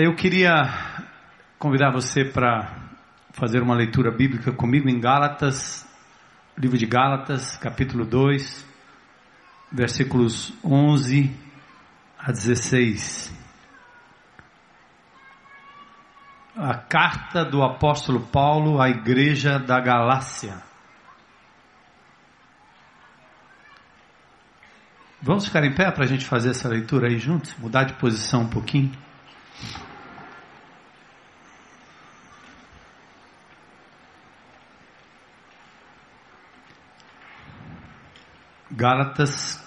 Eu queria convidar você para fazer uma leitura bíblica comigo em Gálatas, livro de Gálatas, capítulo 2, versículos 11 a 16. A carta do apóstolo Paulo à igreja da Galácia. Vamos ficar em pé para a gente fazer essa leitura aí juntos? Mudar de posição um pouquinho? Gálatas,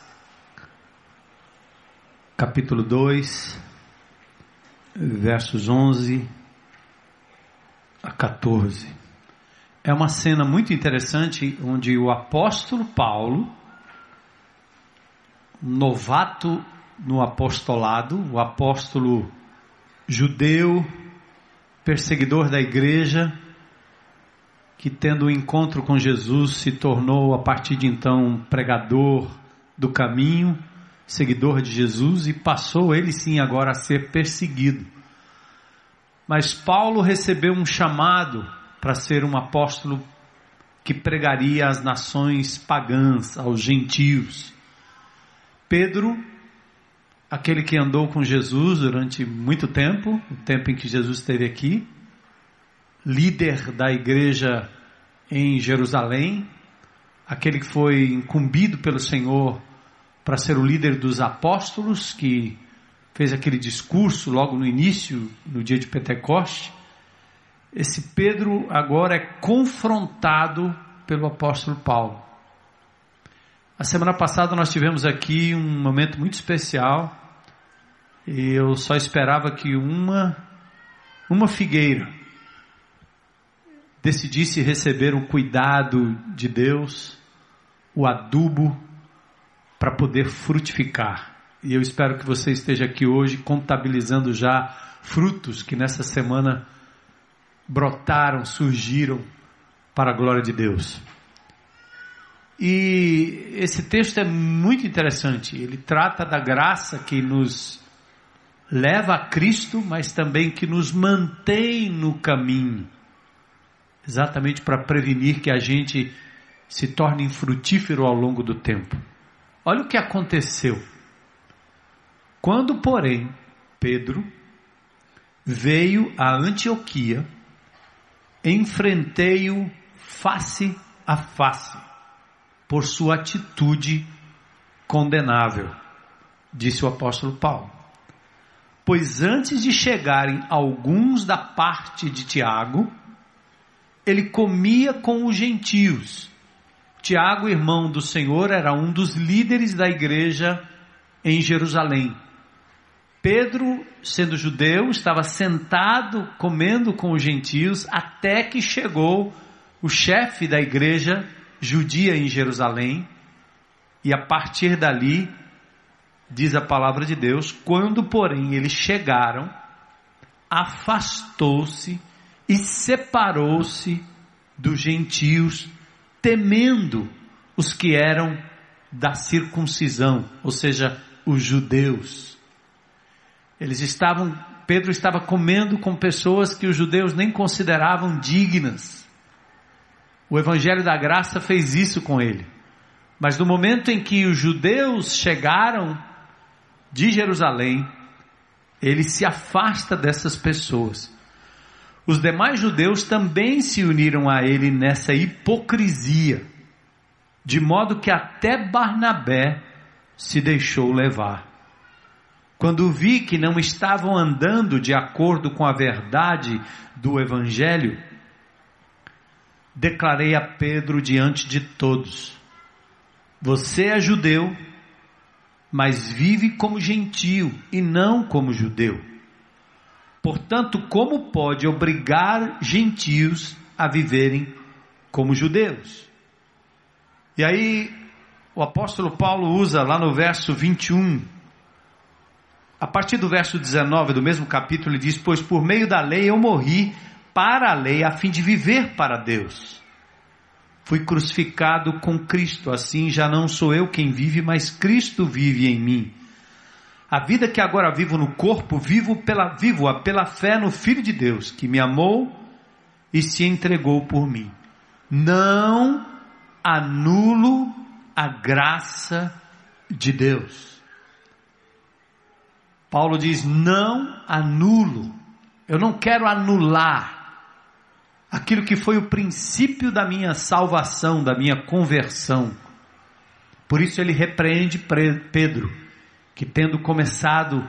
capítulo 2, versos 11 a 14. É uma cena muito interessante onde o apóstolo Paulo, novato no apostolado, o apóstolo judeu, perseguidor da igreja, que tendo o um encontro com Jesus se tornou a partir de então pregador do caminho, seguidor de Jesus e passou ele sim agora a ser perseguido. Mas Paulo recebeu um chamado para ser um apóstolo que pregaria às nações pagãs, aos gentios. Pedro, aquele que andou com Jesus durante muito tempo, o tempo em que Jesus esteve aqui, líder da igreja em Jerusalém, aquele que foi incumbido pelo Senhor para ser o líder dos apóstolos, que fez aquele discurso logo no início, no dia de Pentecoste. Esse Pedro agora é confrontado pelo apóstolo Paulo. A semana passada nós tivemos aqui um momento muito especial. E eu só esperava que uma uma figueira decidisse receber o cuidado de Deus, o adubo, para poder frutificar. E eu espero que você esteja aqui hoje contabilizando já frutos que nessa semana brotaram, surgiram para a glória de Deus. E esse texto é muito interessante. Ele trata da graça que nos leva a Cristo, mas também que nos mantém no caminho exatamente para prevenir que a gente se torne infrutífero ao longo do tempo. Olha o que aconteceu. Quando, porém, Pedro veio a Antioquia, enfrentei-o face a face por sua atitude condenável, disse o apóstolo Paulo. Pois antes de chegarem alguns da parte de Tiago, ele comia com os gentios. Tiago, irmão do Senhor, era um dos líderes da igreja em Jerusalém. Pedro, sendo judeu, estava sentado comendo com os gentios até que chegou o chefe da igreja judia em Jerusalém. E a partir dali, diz a palavra de Deus, quando porém eles chegaram, afastou-se e separou-se dos gentios, temendo os que eram da circuncisão, ou seja, os judeus. Eles estavam, Pedro estava comendo com pessoas que os judeus nem consideravam dignas. O Evangelho da Graça fez isso com ele. Mas no momento em que os judeus chegaram de Jerusalém, ele se afasta dessas pessoas os demais judeus também se uniram a ele nessa hipocrisia, de modo que até Barnabé se deixou levar. Quando vi que não estavam andando de acordo com a verdade do Evangelho, declarei a Pedro diante de todos: Você é judeu, mas vive como gentio e não como judeu. Portanto, como pode obrigar gentios a viverem como judeus? E aí, o apóstolo Paulo usa lá no verso 21, a partir do verso 19 do mesmo capítulo, ele diz: Pois por meio da lei eu morri para a lei, a fim de viver para Deus. Fui crucificado com Cristo, assim já não sou eu quem vive, mas Cristo vive em mim. A vida que agora vivo no corpo, vivo pela vivo-a pela fé no Filho de Deus, que me amou e se entregou por mim. Não anulo a graça de Deus. Paulo diz: não anulo. Eu não quero anular aquilo que foi o princípio da minha salvação, da minha conversão. Por isso ele repreende Pedro, que tendo começado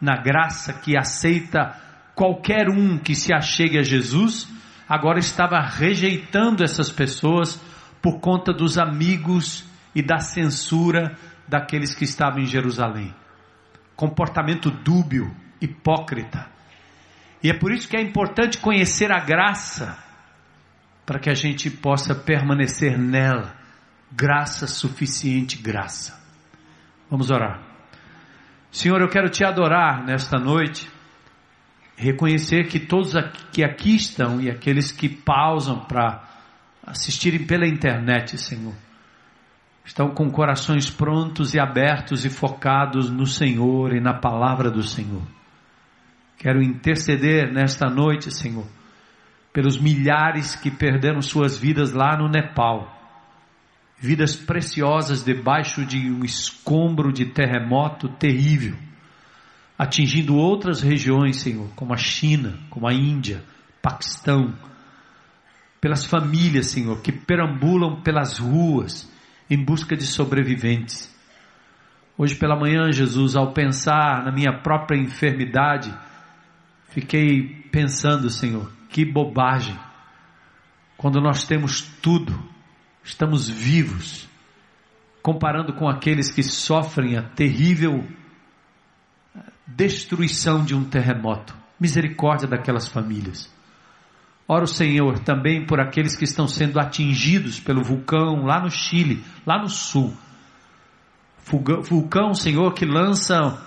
na graça que aceita qualquer um que se achegue a Jesus, agora estava rejeitando essas pessoas por conta dos amigos e da censura daqueles que estavam em Jerusalém. Comportamento dúbio, hipócrita. E é por isso que é importante conhecer a graça, para que a gente possa permanecer nela. Graça suficiente, graça. Vamos orar. Senhor, eu quero te adorar nesta noite, reconhecer que todos que aqui estão e aqueles que pausam para assistirem pela internet, Senhor, estão com corações prontos e abertos e focados no Senhor e na palavra do Senhor. Quero interceder nesta noite, Senhor, pelos milhares que perderam suas vidas lá no Nepal. Vidas preciosas debaixo de um escombro de terremoto terrível, atingindo outras regiões, Senhor, como a China, como a Índia, Paquistão, pelas famílias, Senhor, que perambulam pelas ruas em busca de sobreviventes. Hoje pela manhã, Jesus, ao pensar na minha própria enfermidade, fiquei pensando, Senhor, que bobagem. Quando nós temos tudo, estamos vivos, comparando com aqueles que sofrem a terrível destruição de um terremoto. Misericórdia daquelas famílias. Oro, Senhor, também por aqueles que estão sendo atingidos pelo vulcão lá no Chile, lá no sul. Vulcão, Senhor, que lança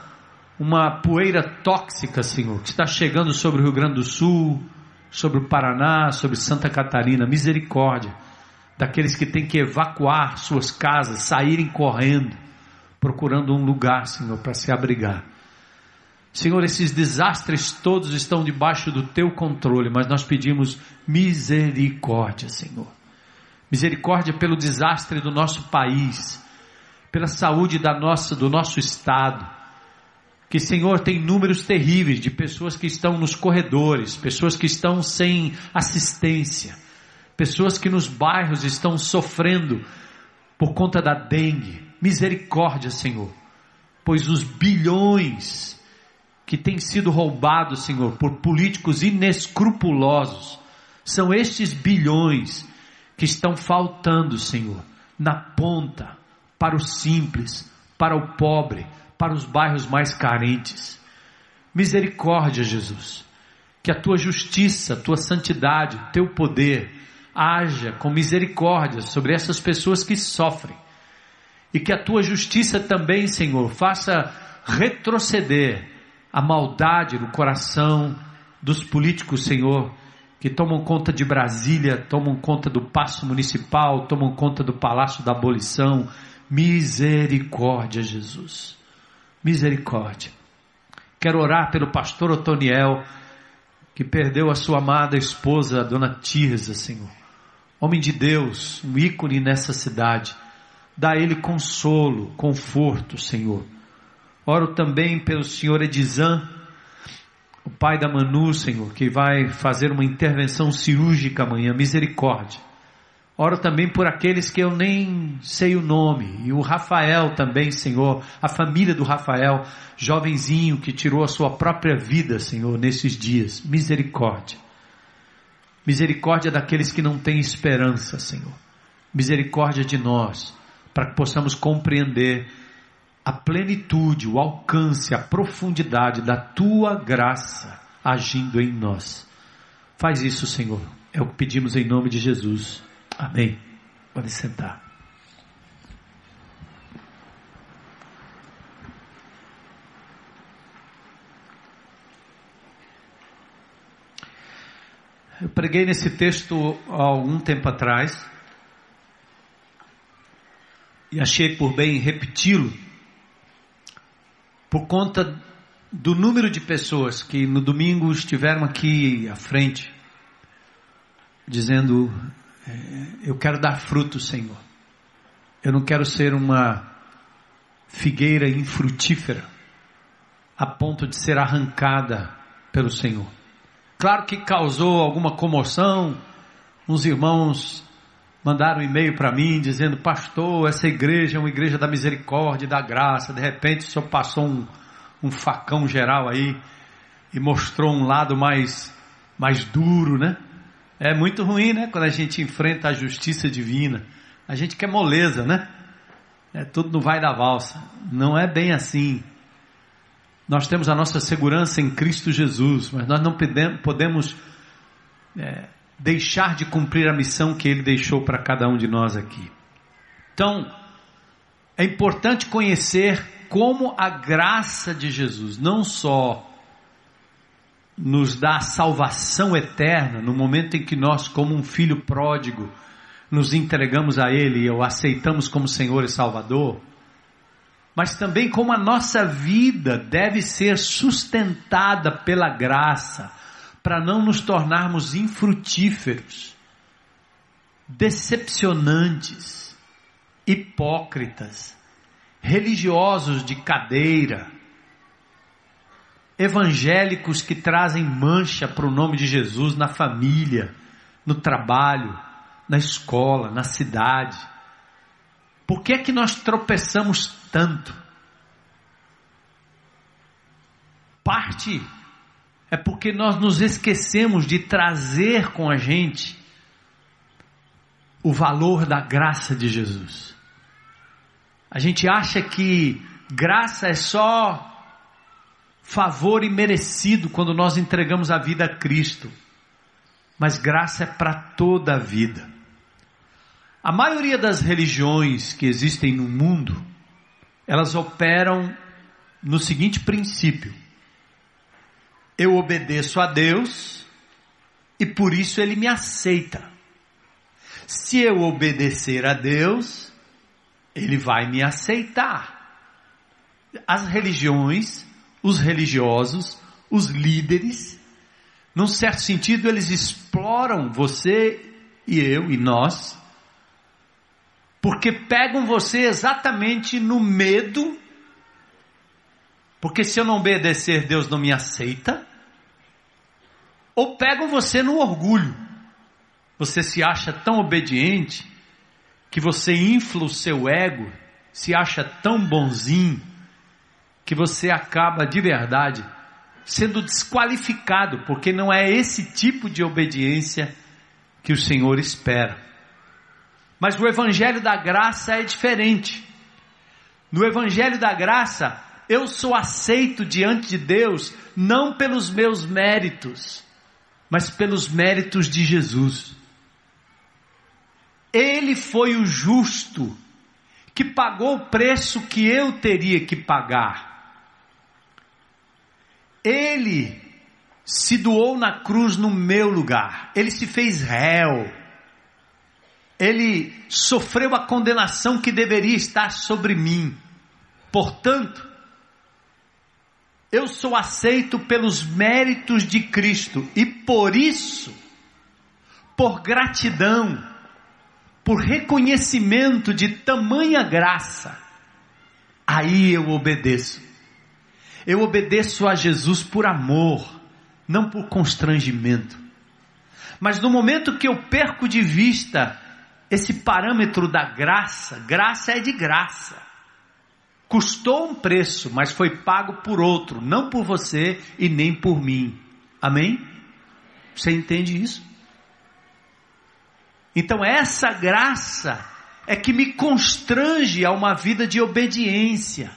uma poeira tóxica, Senhor, que está chegando sobre o Rio Grande do Sul, sobre o Paraná, sobre Santa Catarina. Misericórdia daqueles que têm que evacuar suas casas, saírem correndo, procurando um lugar, Senhor, para se abrigar. Senhor, esses desastres todos estão debaixo do teu controle, mas nós pedimos misericórdia, Senhor. Misericórdia pelo desastre do nosso país, pela saúde da nossa, do nosso estado. Que, Senhor, tem números terríveis de pessoas que estão nos corredores, pessoas que estão sem assistência, pessoas que nos bairros estão sofrendo por conta da dengue. Misericórdia, Senhor, pois os bilhões que tem sido roubado, Senhor, por políticos inescrupulosos. São estes bilhões que estão faltando, Senhor, na ponta, para o simples, para o pobre, para os bairros mais carentes. Misericórdia, Jesus. Que a tua justiça, a tua santidade, teu poder haja com misericórdia sobre essas pessoas que sofrem. E que a tua justiça também, Senhor, faça retroceder a maldade no coração dos políticos, Senhor, que tomam conta de Brasília, tomam conta do Paço Municipal, tomam conta do Palácio da Abolição. Misericórdia, Jesus. Misericórdia. Quero orar pelo pastor Otoniel, que perdeu a sua amada esposa, a dona Tirza, Senhor. Homem de Deus, um ícone nessa cidade. Dá a ele consolo, conforto, Senhor Oro também pelo senhor Edizan, o pai da Manu, Senhor, que vai fazer uma intervenção cirúrgica amanhã, misericórdia. Oro também por aqueles que eu nem sei o nome, e o Rafael também, Senhor, a família do Rafael, jovenzinho que tirou a sua própria vida, Senhor, nesses dias. Misericórdia. Misericórdia daqueles que não têm esperança, Senhor. Misericórdia de nós, para que possamos compreender a plenitude, o alcance, a profundidade da tua graça agindo em nós. Faz isso, Senhor. É o que pedimos em nome de Jesus. Amém. Pode sentar. Eu preguei nesse texto há algum tempo atrás e achei por bem repeti-lo por conta do número de pessoas que no domingo estiveram aqui à frente, dizendo: é, Eu quero dar fruto, Senhor. Eu não quero ser uma figueira infrutífera a ponto de ser arrancada pelo Senhor. Claro que causou alguma comoção, uns irmãos mandaram um e-mail para mim dizendo: Pastor, essa igreja é uma igreja da misericórdia e da graça. De repente senhor passou um, um facão geral aí e mostrou um lado mais, mais duro, né? É muito ruim, né? Quando a gente enfrenta a justiça divina. A gente quer moleza, né? É tudo não vai da valsa. Não é bem assim. Nós temos a nossa segurança em Cristo Jesus, mas nós não podemos é, deixar de cumprir a missão que Ele deixou para cada um de nós aqui. Então, é importante conhecer como a graça de Jesus não só nos dá salvação eterna no momento em que nós, como um filho pródigo, nos entregamos a Ele e o aceitamos como Senhor e Salvador, mas também como a nossa vida deve ser sustentada pela graça, para não nos tornarmos infrutíferos, decepcionantes, hipócritas, religiosos de cadeira, evangélicos que trazem mancha para o nome de Jesus na família, no trabalho, na escola, na cidade. Por que é que nós tropeçamos tanto? Parte é porque nós nos esquecemos de trazer com a gente o valor da graça de Jesus. A gente acha que graça é só favor imerecido quando nós entregamos a vida a Cristo, mas graça é para toda a vida. A maioria das religiões que existem no mundo, elas operam no seguinte princípio: eu obedeço a Deus e por isso ele me aceita. Se eu obedecer a Deus, ele vai me aceitar. As religiões, os religiosos, os líderes, num certo sentido, eles exploram você e eu e nós, porque pegam você exatamente no medo porque se eu não obedecer, Deus não me aceita. Ou pegam você no orgulho. Você se acha tão obediente que você infla o seu ego, se acha tão bonzinho que você acaba de verdade sendo desqualificado, porque não é esse tipo de obediência que o Senhor espera. Mas o evangelho da graça é diferente. No evangelho da graça, eu sou aceito diante de Deus não pelos meus méritos, mas pelos méritos de Jesus. Ele foi o justo que pagou o preço que eu teria que pagar. Ele se doou na cruz no meu lugar. Ele se fez réu. Ele sofreu a condenação que deveria estar sobre mim. Portanto, eu sou aceito pelos méritos de Cristo e por isso, por gratidão, por reconhecimento de tamanha graça, aí eu obedeço. Eu obedeço a Jesus por amor, não por constrangimento. Mas no momento que eu perco de vista esse parâmetro da graça, graça é de graça. Custou um preço, mas foi pago por outro, não por você e nem por mim. Amém? Você entende isso? Então, essa graça é que me constrange a uma vida de obediência,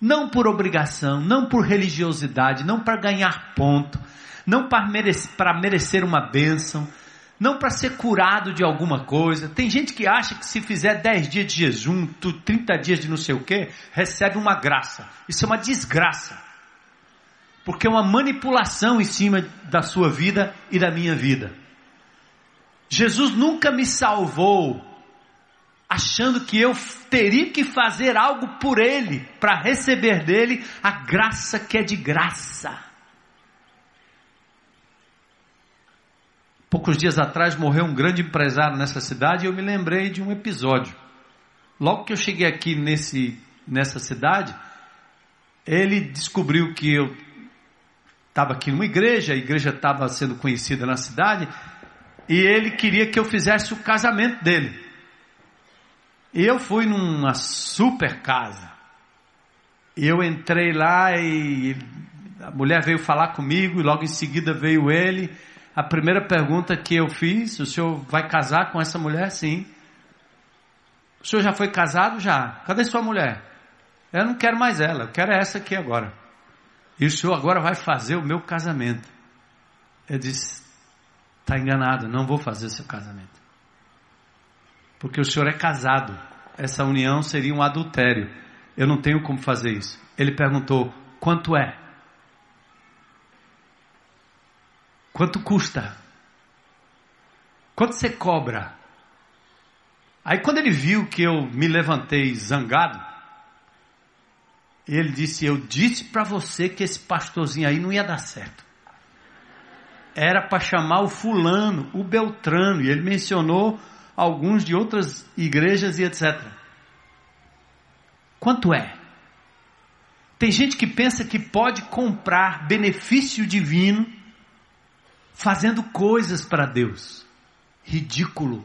não por obrigação, não por religiosidade, não para ganhar ponto, não para merecer, merecer uma bênção, não para ser curado de alguma coisa. Tem gente que acha que se fizer 10 dias de jejum, 30 dias de não sei o que, recebe uma graça. Isso é uma desgraça. Porque é uma manipulação em cima da sua vida e da minha vida. Jesus nunca me salvou achando que eu teria que fazer algo por ele, para receber dele a graça que é de graça. Poucos dias atrás morreu um grande empresário nessa cidade e eu me lembrei de um episódio. Logo que eu cheguei aqui nesse, nessa cidade, ele descobriu que eu estava aqui numa igreja, a igreja estava sendo conhecida na cidade, e ele queria que eu fizesse o casamento dele. E eu fui numa super casa. Eu entrei lá e a mulher veio falar comigo, e logo em seguida veio ele. A primeira pergunta que eu fiz: o senhor vai casar com essa mulher? Sim. O senhor já foi casado? Já. Cadê sua mulher? Eu não quero mais ela, eu quero essa aqui agora. E o senhor agora vai fazer o meu casamento. Eu disse: está enganado, não vou fazer seu casamento porque o senhor é casado. Essa união seria um adultério. Eu não tenho como fazer isso. Ele perguntou: quanto é? Quanto custa? Quanto você cobra? Aí quando ele viu que eu me levantei zangado, ele disse: Eu disse para você que esse pastorzinho aí não ia dar certo. Era para chamar o fulano, o Beltrano, e ele mencionou alguns de outras igrejas e etc. Quanto é? Tem gente que pensa que pode comprar benefício divino fazendo coisas para Deus. Ridículo.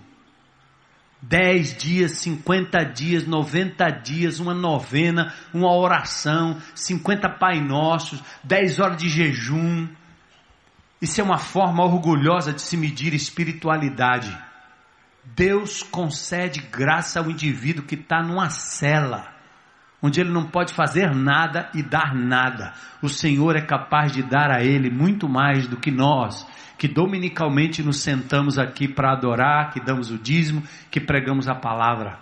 10 dias, 50 dias, 90 dias, uma novena, uma oração, 50 Pai Nossos, 10 horas de jejum. Isso é uma forma orgulhosa de se medir espiritualidade. Deus concede graça ao indivíduo que está numa cela, onde ele não pode fazer nada e dar nada. O Senhor é capaz de dar a ele muito mais do que nós, que dominicalmente nos sentamos aqui para adorar, que damos o dízimo, que pregamos a palavra.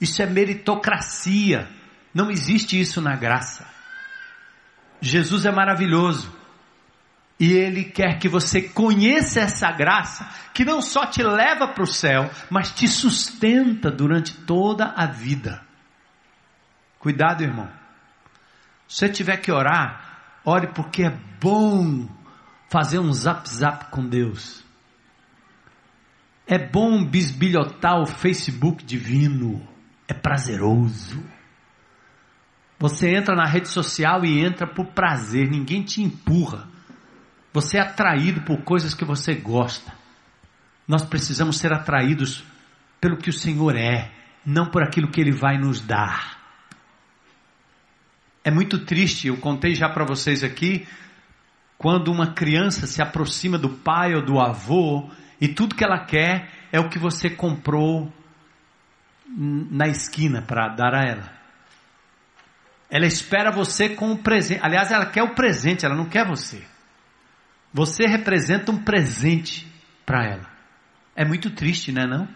Isso é meritocracia. Não existe isso na graça. Jesus é maravilhoso. E Ele quer que você conheça essa graça, que não só te leva para o céu, mas te sustenta durante toda a vida. Cuidado, irmão. Se você tiver que orar, ore porque é bom fazer um zap zap com Deus. É bom bisbilhotar o Facebook divino. É prazeroso. Você entra na rede social e entra por prazer, ninguém te empurra. Você é atraído por coisas que você gosta. Nós precisamos ser atraídos pelo que o Senhor é, não por aquilo que Ele vai nos dar. É muito triste, eu contei já para vocês aqui, quando uma criança se aproxima do pai ou do avô e tudo que ela quer é o que você comprou na esquina para dar a ela. Ela espera você com o presente. Aliás, ela quer o presente, ela não quer você. Você representa um presente para ela. É muito triste, né, não?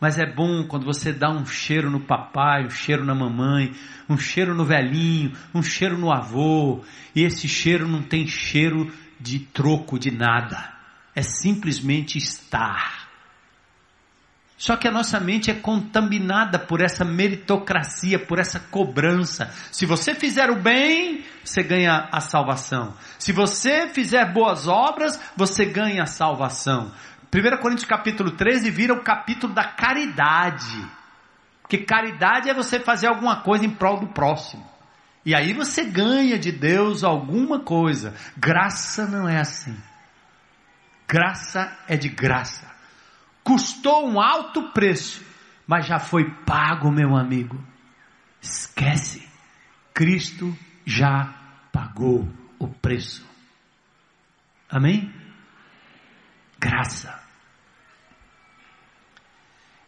Mas é bom quando você dá um cheiro no papai, um cheiro na mamãe, um cheiro no velhinho, um cheiro no avô, e esse cheiro não tem cheiro de troco de nada. É simplesmente estar. Só que a nossa mente é contaminada por essa meritocracia, por essa cobrança. Se você fizer o bem, você ganha a salvação. Se você fizer boas obras, você ganha a salvação. 1 Coríntios capítulo 13 vira o capítulo da caridade. Porque caridade é você fazer alguma coisa em prol do próximo. E aí você ganha de Deus alguma coisa. Graça não é assim. Graça é de graça custou um alto preço, mas já foi pago, meu amigo. Esquece, Cristo já pagou o preço. Amém? Graça.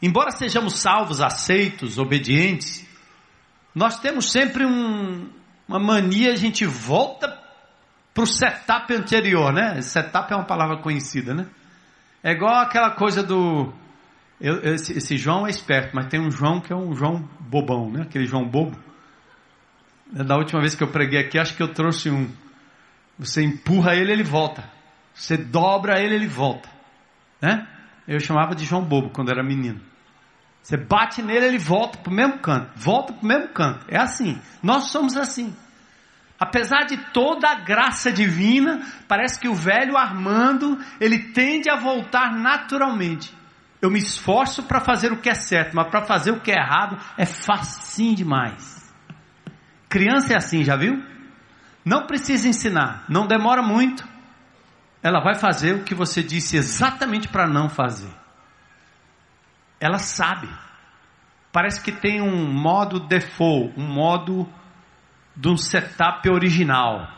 Embora sejamos salvos, aceitos, obedientes, nós temos sempre um, uma mania, a gente volta para o setup anterior, né? Setup é uma palavra conhecida, né? É igual aquela coisa do. Eu, esse, esse, João é esperto, mas tem um João que é um João bobão, né? Aquele João bobo. Da última vez que eu preguei aqui, acho que eu trouxe um. Você empurra ele, ele volta. Você dobra ele, ele volta. Né? Eu chamava de João Bobo quando era menino. Você bate nele, ele volta para o mesmo canto, volta para o mesmo canto. É assim. Nós somos assim. Apesar de toda a graça divina, parece que o velho Armando, ele tende a voltar naturalmente. Eu me esforço para fazer o que é certo, mas para fazer o que é errado é facinho demais. Criança é assim, já viu? Não precisa ensinar, não demora muito. Ela vai fazer o que você disse exatamente para não fazer. Ela sabe. Parece que tem um modo default, um modo de um setup original.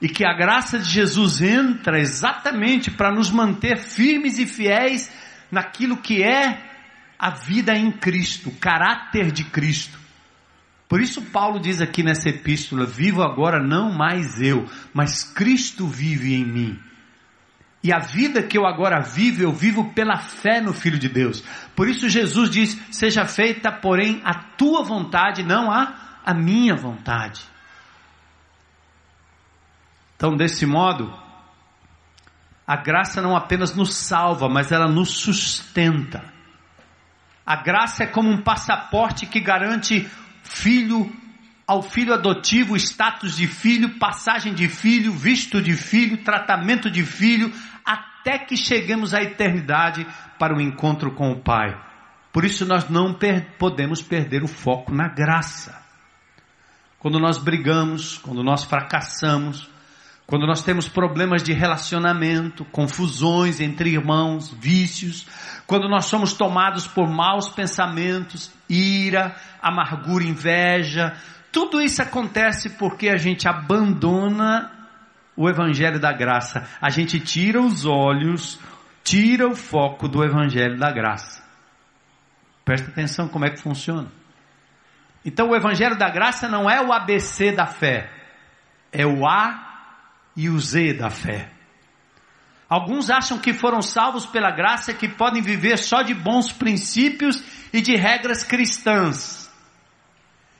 E que a graça de Jesus entra exatamente para nos manter firmes e fiéis naquilo que é a vida em Cristo, o caráter de Cristo. Por isso Paulo diz aqui nessa epístola: vivo agora não mais eu, mas Cristo vive em mim. E a vida que eu agora vivo, eu vivo pela fé no Filho de Deus. Por isso Jesus diz: seja feita, porém, a tua vontade, não a, a minha vontade. Então, desse modo, a graça não apenas nos salva, mas ela nos sustenta. A graça é como um passaporte que garante filho ao filho adotivo, status de filho, passagem de filho, visto de filho, tratamento de filho, até que cheguemos à eternidade para o encontro com o Pai. Por isso nós não per podemos perder o foco na graça. Quando nós brigamos, quando nós fracassamos, quando nós temos problemas de relacionamento, confusões entre irmãos, vícios, quando nós somos tomados por maus pensamentos, ira, amargura, inveja, tudo isso acontece porque a gente abandona o evangelho da graça. A gente tira os olhos, tira o foco do evangelho da graça. Presta atenção como é que funciona. Então o evangelho da graça não é o ABC da fé, é o A e o Z da fé. Alguns acham que foram salvos pela graça que podem viver só de bons princípios e de regras cristãs.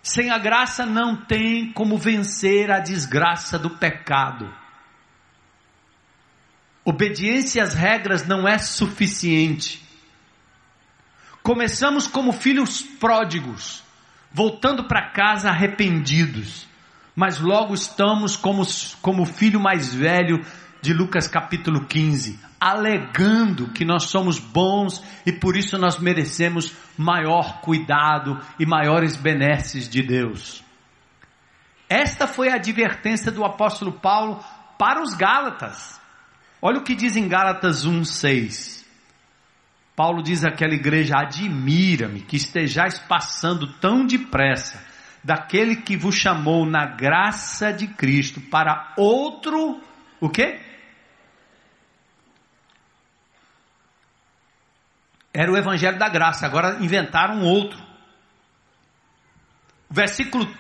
Sem a graça não tem como vencer a desgraça do pecado. Obediência às regras não é suficiente. Começamos como filhos pródigos, voltando para casa arrependidos mas logo estamos como, como o filho mais velho de Lucas capítulo 15, alegando que nós somos bons e por isso nós merecemos maior cuidado e maiores benesses de Deus. Esta foi a advertência do apóstolo Paulo para os Gálatas. Olha o que diz em Gálatas 1:6. Paulo diz àquela igreja: "Admira-me que estejais passando tão depressa daquele que vos chamou na graça de Cristo para outro, o quê? Era o evangelho da graça, agora inventaram outro. O versículo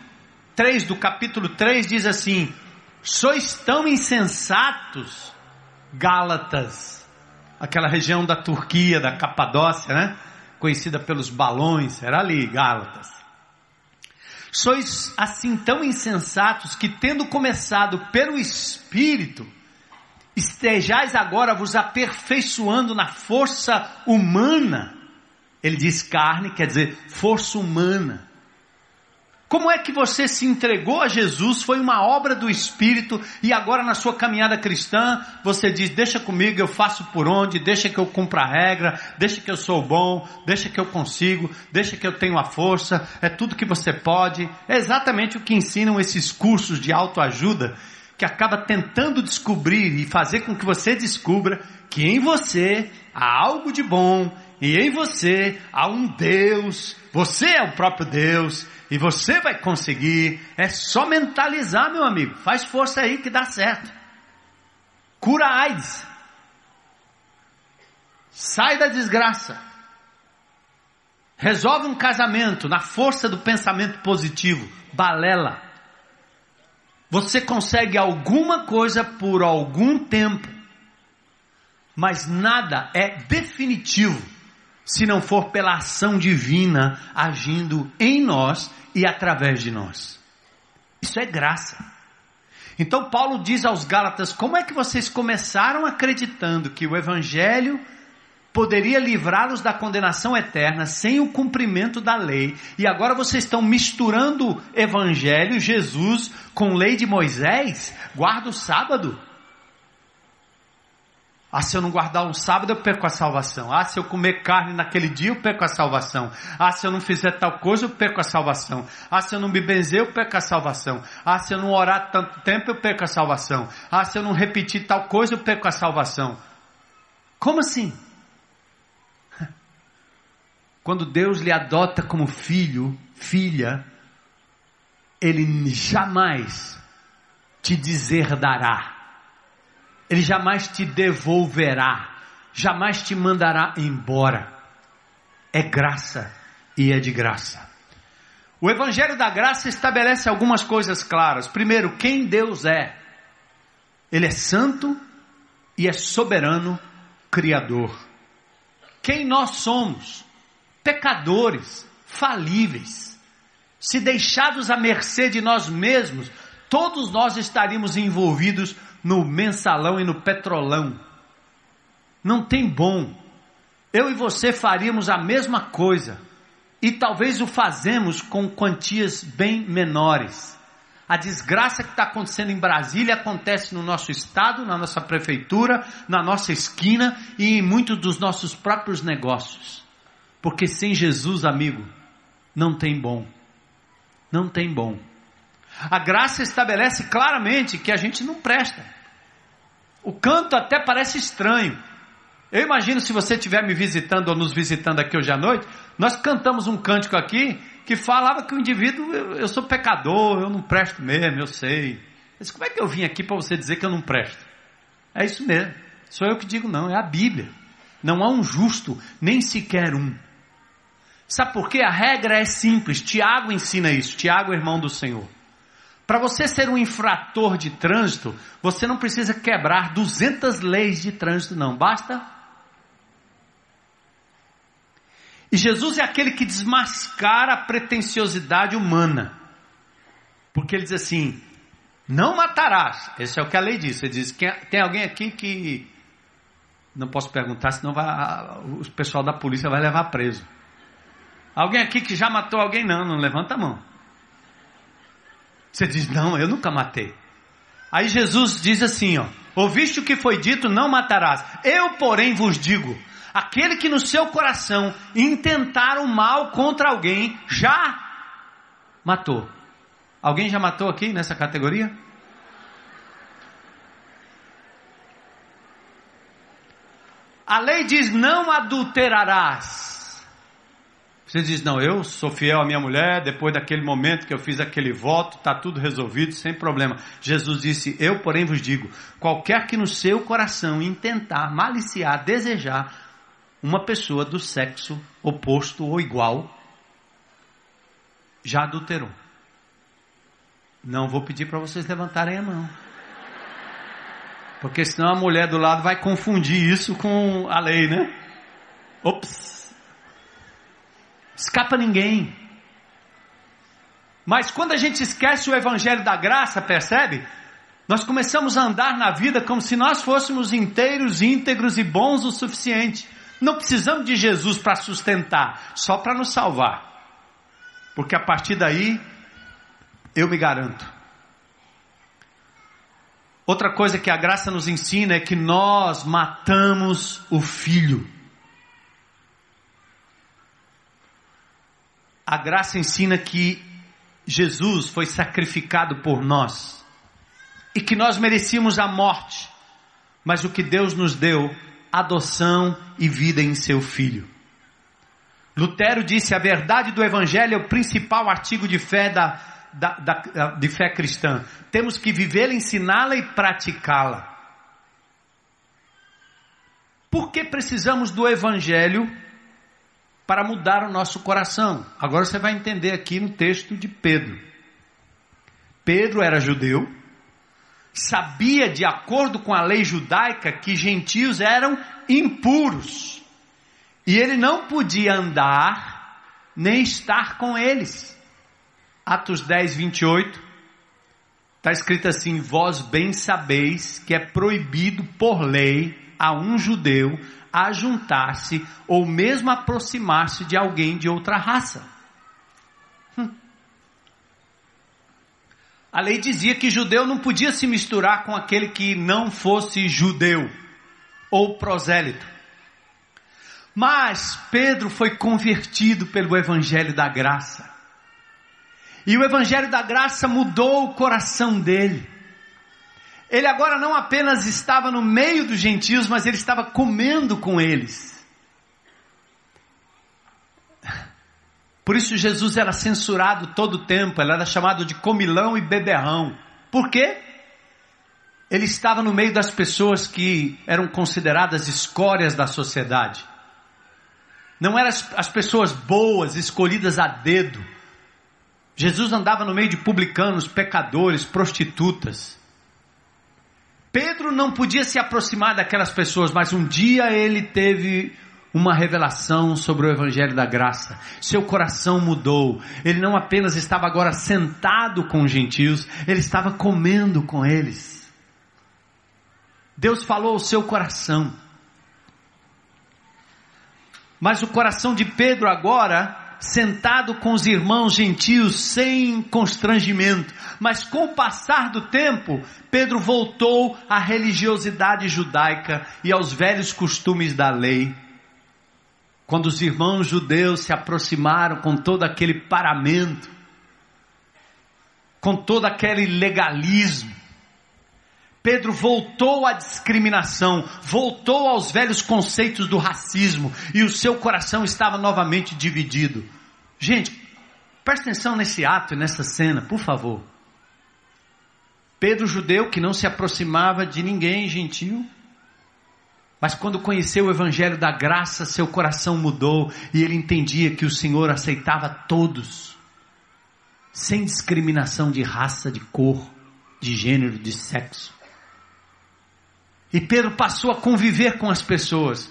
3 do capítulo 3 diz assim: Sois tão insensatos, Gálatas, aquela região da Turquia, da Capadócia, né? Conhecida pelos balões, era ali, Gálatas. Sois assim tão insensatos que, tendo começado pelo Espírito, estejais agora vos aperfeiçoando na força humana. Ele diz carne, quer dizer força humana. Como é que você se entregou a Jesus? Foi uma obra do Espírito e agora na sua caminhada cristã você diz: Deixa comigo, eu faço por onde, deixa que eu cumpra a regra, deixa que eu sou bom, deixa que eu consigo, deixa que eu tenho a força, é tudo que você pode. É exatamente o que ensinam esses cursos de autoajuda que acaba tentando descobrir e fazer com que você descubra que em você há algo de bom e em você há um Deus, você é o próprio Deus e você vai conseguir. É só mentalizar, meu amigo. Faz força aí que dá certo. Cura AIDS. Sai da desgraça. Resolve um casamento na força do pensamento positivo. Balela. Você consegue alguma coisa por algum tempo, mas nada é definitivo se não for pela ação divina agindo em nós e através de nós. Isso é graça. Então Paulo diz aos Gálatas: como é que vocês começaram acreditando que o Evangelho poderia livrá-los da condenação eterna sem o cumprimento da lei. E agora vocês estão misturando evangelho, Jesus, com lei de Moisés? Guarda o sábado. Ah, se eu não guardar um sábado, eu perco a salvação. Ah, se eu comer carne naquele dia, eu perco a salvação. Ah, se eu não fizer tal coisa, eu perco a salvação. Ah, se eu não me benzer, eu perco a salvação. Ah, se eu não orar tanto tempo, eu perco a salvação. Ah, se eu não repetir tal coisa, eu perco a salvação. Como assim? Quando Deus lhe adota como filho, filha, Ele jamais te deserdará. Ele jamais te devolverá. Jamais te mandará embora. É graça e é de graça. O Evangelho da Graça estabelece algumas coisas claras. Primeiro, quem Deus é. Ele é santo e é soberano Criador. Quem nós somos? pecadores, falíveis, se deixados à mercê de nós mesmos, todos nós estaríamos envolvidos no mensalão e no petrolão. Não tem bom. Eu e você faríamos a mesma coisa. E talvez o fazemos com quantias bem menores. A desgraça que está acontecendo em Brasília acontece no nosso estado, na nossa prefeitura, na nossa esquina e em muitos dos nossos próprios negócios. Porque sem Jesus, amigo, não tem bom. Não tem bom. A graça estabelece claramente que a gente não presta. O canto até parece estranho. Eu imagino se você estiver me visitando ou nos visitando aqui hoje à noite, nós cantamos um cântico aqui que falava que o indivíduo, eu, eu sou pecador, eu não presto mesmo, eu sei. Mas como é que eu vim aqui para você dizer que eu não presto? É isso mesmo. Sou eu que digo não, é a Bíblia. Não há um justo, nem sequer um. Sabe por quê? A regra é simples. Tiago ensina isso. Tiago é irmão do Senhor. Para você ser um infrator de trânsito, você não precisa quebrar 200 leis de trânsito, não. Basta. E Jesus é aquele que desmascara a pretensiosidade humana. Porque ele diz assim: não matarás. Esse é o que a lei diz. Ele diz: tem alguém aqui que. Não posso perguntar, senão vai, o pessoal da polícia vai levar preso. Alguém aqui que já matou alguém? Não, não levanta a mão. Você diz, não, eu nunca matei. Aí Jesus diz assim, ó, ouviste o que foi dito, não matarás. Eu, porém, vos digo, aquele que no seu coração intentar o mal contra alguém, já matou. Alguém já matou aqui nessa categoria? A lei diz: não adulterarás. Você diz, não, eu sou fiel à minha mulher, depois daquele momento que eu fiz aquele voto, está tudo resolvido, sem problema. Jesus disse, eu porém vos digo, qualquer que no seu coração intentar maliciar, desejar uma pessoa do sexo oposto ou igual, já adulterou. Não vou pedir para vocês levantarem a mão. Porque senão a mulher do lado vai confundir isso com a lei, né? Ops! Escapa ninguém. Mas quando a gente esquece o evangelho da graça, percebe? Nós começamos a andar na vida como se nós fôssemos inteiros, íntegros e bons o suficiente. Não precisamos de Jesus para sustentar, só para nos salvar. Porque a partir daí, eu me garanto. Outra coisa que a graça nos ensina é que nós matamos o filho. A graça ensina que Jesus foi sacrificado por nós e que nós merecíamos a morte, mas o que Deus nos deu, adoção e vida em seu filho. Lutero disse: a verdade do Evangelho é o principal artigo de fé da, da, da de fé cristã. Temos que vivê-la, ensiná-la e praticá-la. Por que precisamos do Evangelho? Para mudar o nosso coração. Agora você vai entender aqui no texto de Pedro. Pedro era judeu, sabia de acordo com a lei judaica que gentios eram impuros. E ele não podia andar nem estar com eles. Atos 10, 28, está escrito assim: Vós bem sabeis que é proibido por lei a um judeu a juntar-se ou mesmo aproximar-se de alguém de outra raça. Hum. A lei dizia que judeu não podia se misturar com aquele que não fosse judeu ou prosélito. Mas Pedro foi convertido pelo evangelho da graça. E o evangelho da graça mudou o coração dele. Ele agora não apenas estava no meio dos gentios, mas ele estava comendo com eles. Por isso Jesus era censurado todo o tempo, ele era chamado de comilão e beberrão. Por quê? Ele estava no meio das pessoas que eram consideradas escórias da sociedade. Não eram as, as pessoas boas, escolhidas a dedo. Jesus andava no meio de publicanos, pecadores, prostitutas. Pedro não podia se aproximar daquelas pessoas, mas um dia ele teve uma revelação sobre o Evangelho da Graça. Seu coração mudou. Ele não apenas estava agora sentado com os gentios, ele estava comendo com eles. Deus falou ao seu coração. Mas o coração de Pedro agora sentado com os irmãos gentios sem constrangimento. Mas com o passar do tempo, Pedro voltou à religiosidade judaica e aos velhos costumes da lei. Quando os irmãos judeus se aproximaram com todo aquele paramento, com todo aquele legalismo, Pedro voltou à discriminação, voltou aos velhos conceitos do racismo e o seu coração estava novamente dividido. Gente, preste atenção nesse ato e nessa cena, por favor. Pedro, judeu que não se aproximava de ninguém gentil, mas quando conheceu o Evangelho da graça, seu coração mudou e ele entendia que o Senhor aceitava todos, sem discriminação de raça, de cor, de gênero, de sexo. E Pedro passou a conviver com as pessoas.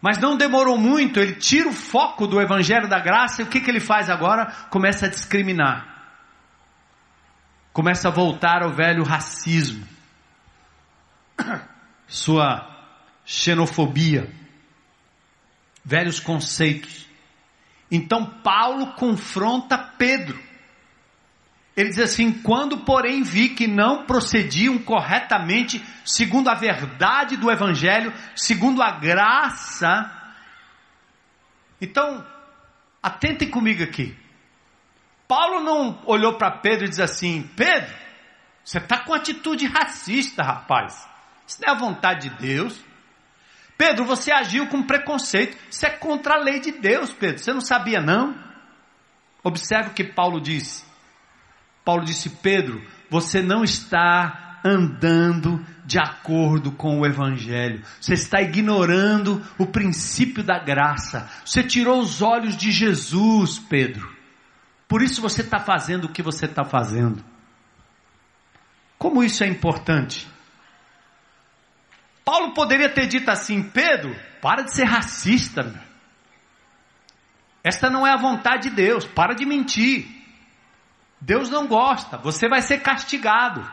Mas não demorou muito, ele tira o foco do Evangelho da Graça e o que, que ele faz agora? Começa a discriminar. Começa a voltar ao velho racismo, sua xenofobia, velhos conceitos. Então Paulo confronta Pedro. Ele diz assim: quando, porém, vi que não procediam corretamente, segundo a verdade do Evangelho, segundo a graça. Então, atentem comigo aqui. Paulo não olhou para Pedro e diz assim: Pedro, você está com atitude racista, rapaz. Isso não é a vontade de Deus. Pedro, você agiu com preconceito. Isso é contra a lei de Deus, Pedro. Você não sabia, não? Observe o que Paulo disse. Paulo disse: Pedro, você não está andando de acordo com o Evangelho, você está ignorando o princípio da graça, você tirou os olhos de Jesus, Pedro, por isso você está fazendo o que você está fazendo. Como isso é importante? Paulo poderia ter dito assim: Pedro, para de ser racista, meu. esta não é a vontade de Deus, para de mentir. Deus não gosta, você vai ser castigado.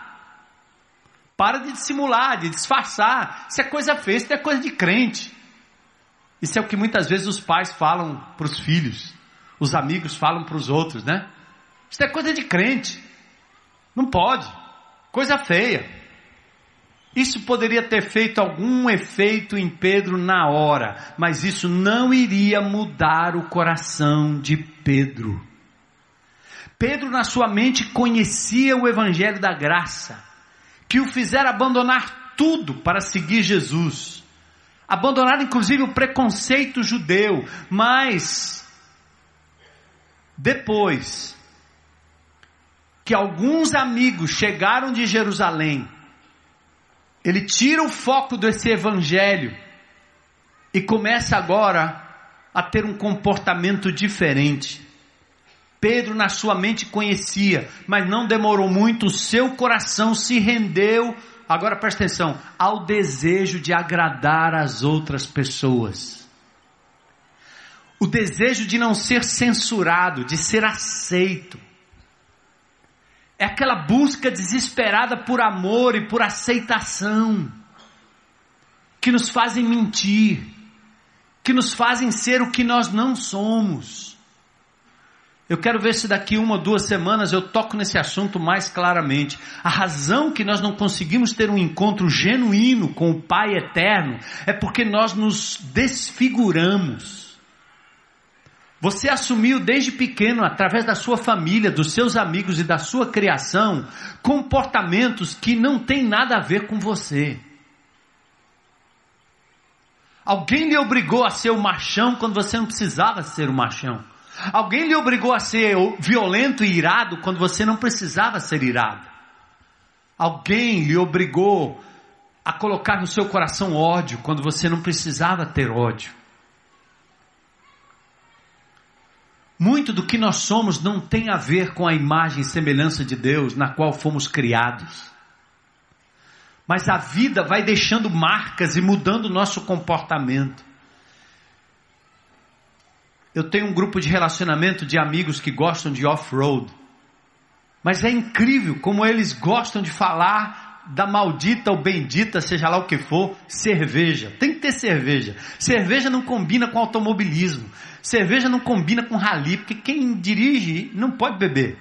Para de dissimular, de disfarçar. Isso é coisa feia, isso é coisa de crente. Isso é o que muitas vezes os pais falam para os filhos, os amigos falam para os outros, né? Isso é coisa de crente. Não pode. Coisa feia. Isso poderia ter feito algum efeito em Pedro na hora, mas isso não iria mudar o coração de Pedro. Pedro, na sua mente, conhecia o Evangelho da graça, que o fizera abandonar tudo para seguir Jesus. Abandonar inclusive o preconceito judeu, mas depois que alguns amigos chegaram de Jerusalém, ele tira o foco desse evangelho e começa agora a ter um comportamento diferente. Pedro na sua mente conhecia, mas não demorou muito, o seu coração se rendeu, agora presta atenção, ao desejo de agradar as outras pessoas. O desejo de não ser censurado, de ser aceito. É aquela busca desesperada por amor e por aceitação que nos fazem mentir, que nos fazem ser o que nós não somos. Eu quero ver se daqui uma ou duas semanas eu toco nesse assunto mais claramente. A razão que nós não conseguimos ter um encontro genuíno com o Pai eterno é porque nós nos desfiguramos. Você assumiu desde pequeno, através da sua família, dos seus amigos e da sua criação, comportamentos que não têm nada a ver com você. Alguém lhe obrigou a ser o machão quando você não precisava ser o machão. Alguém lhe obrigou a ser violento e irado quando você não precisava ser irado. Alguém lhe obrigou a colocar no seu coração ódio quando você não precisava ter ódio. Muito do que nós somos não tem a ver com a imagem e semelhança de Deus na qual fomos criados. Mas a vida vai deixando marcas e mudando o nosso comportamento. Eu tenho um grupo de relacionamento de amigos que gostam de off-road. Mas é incrível como eles gostam de falar da maldita ou bendita, seja lá o que for, cerveja. Tem que ter cerveja. Cerveja não combina com automobilismo. Cerveja não combina com rally, porque quem dirige não pode beber.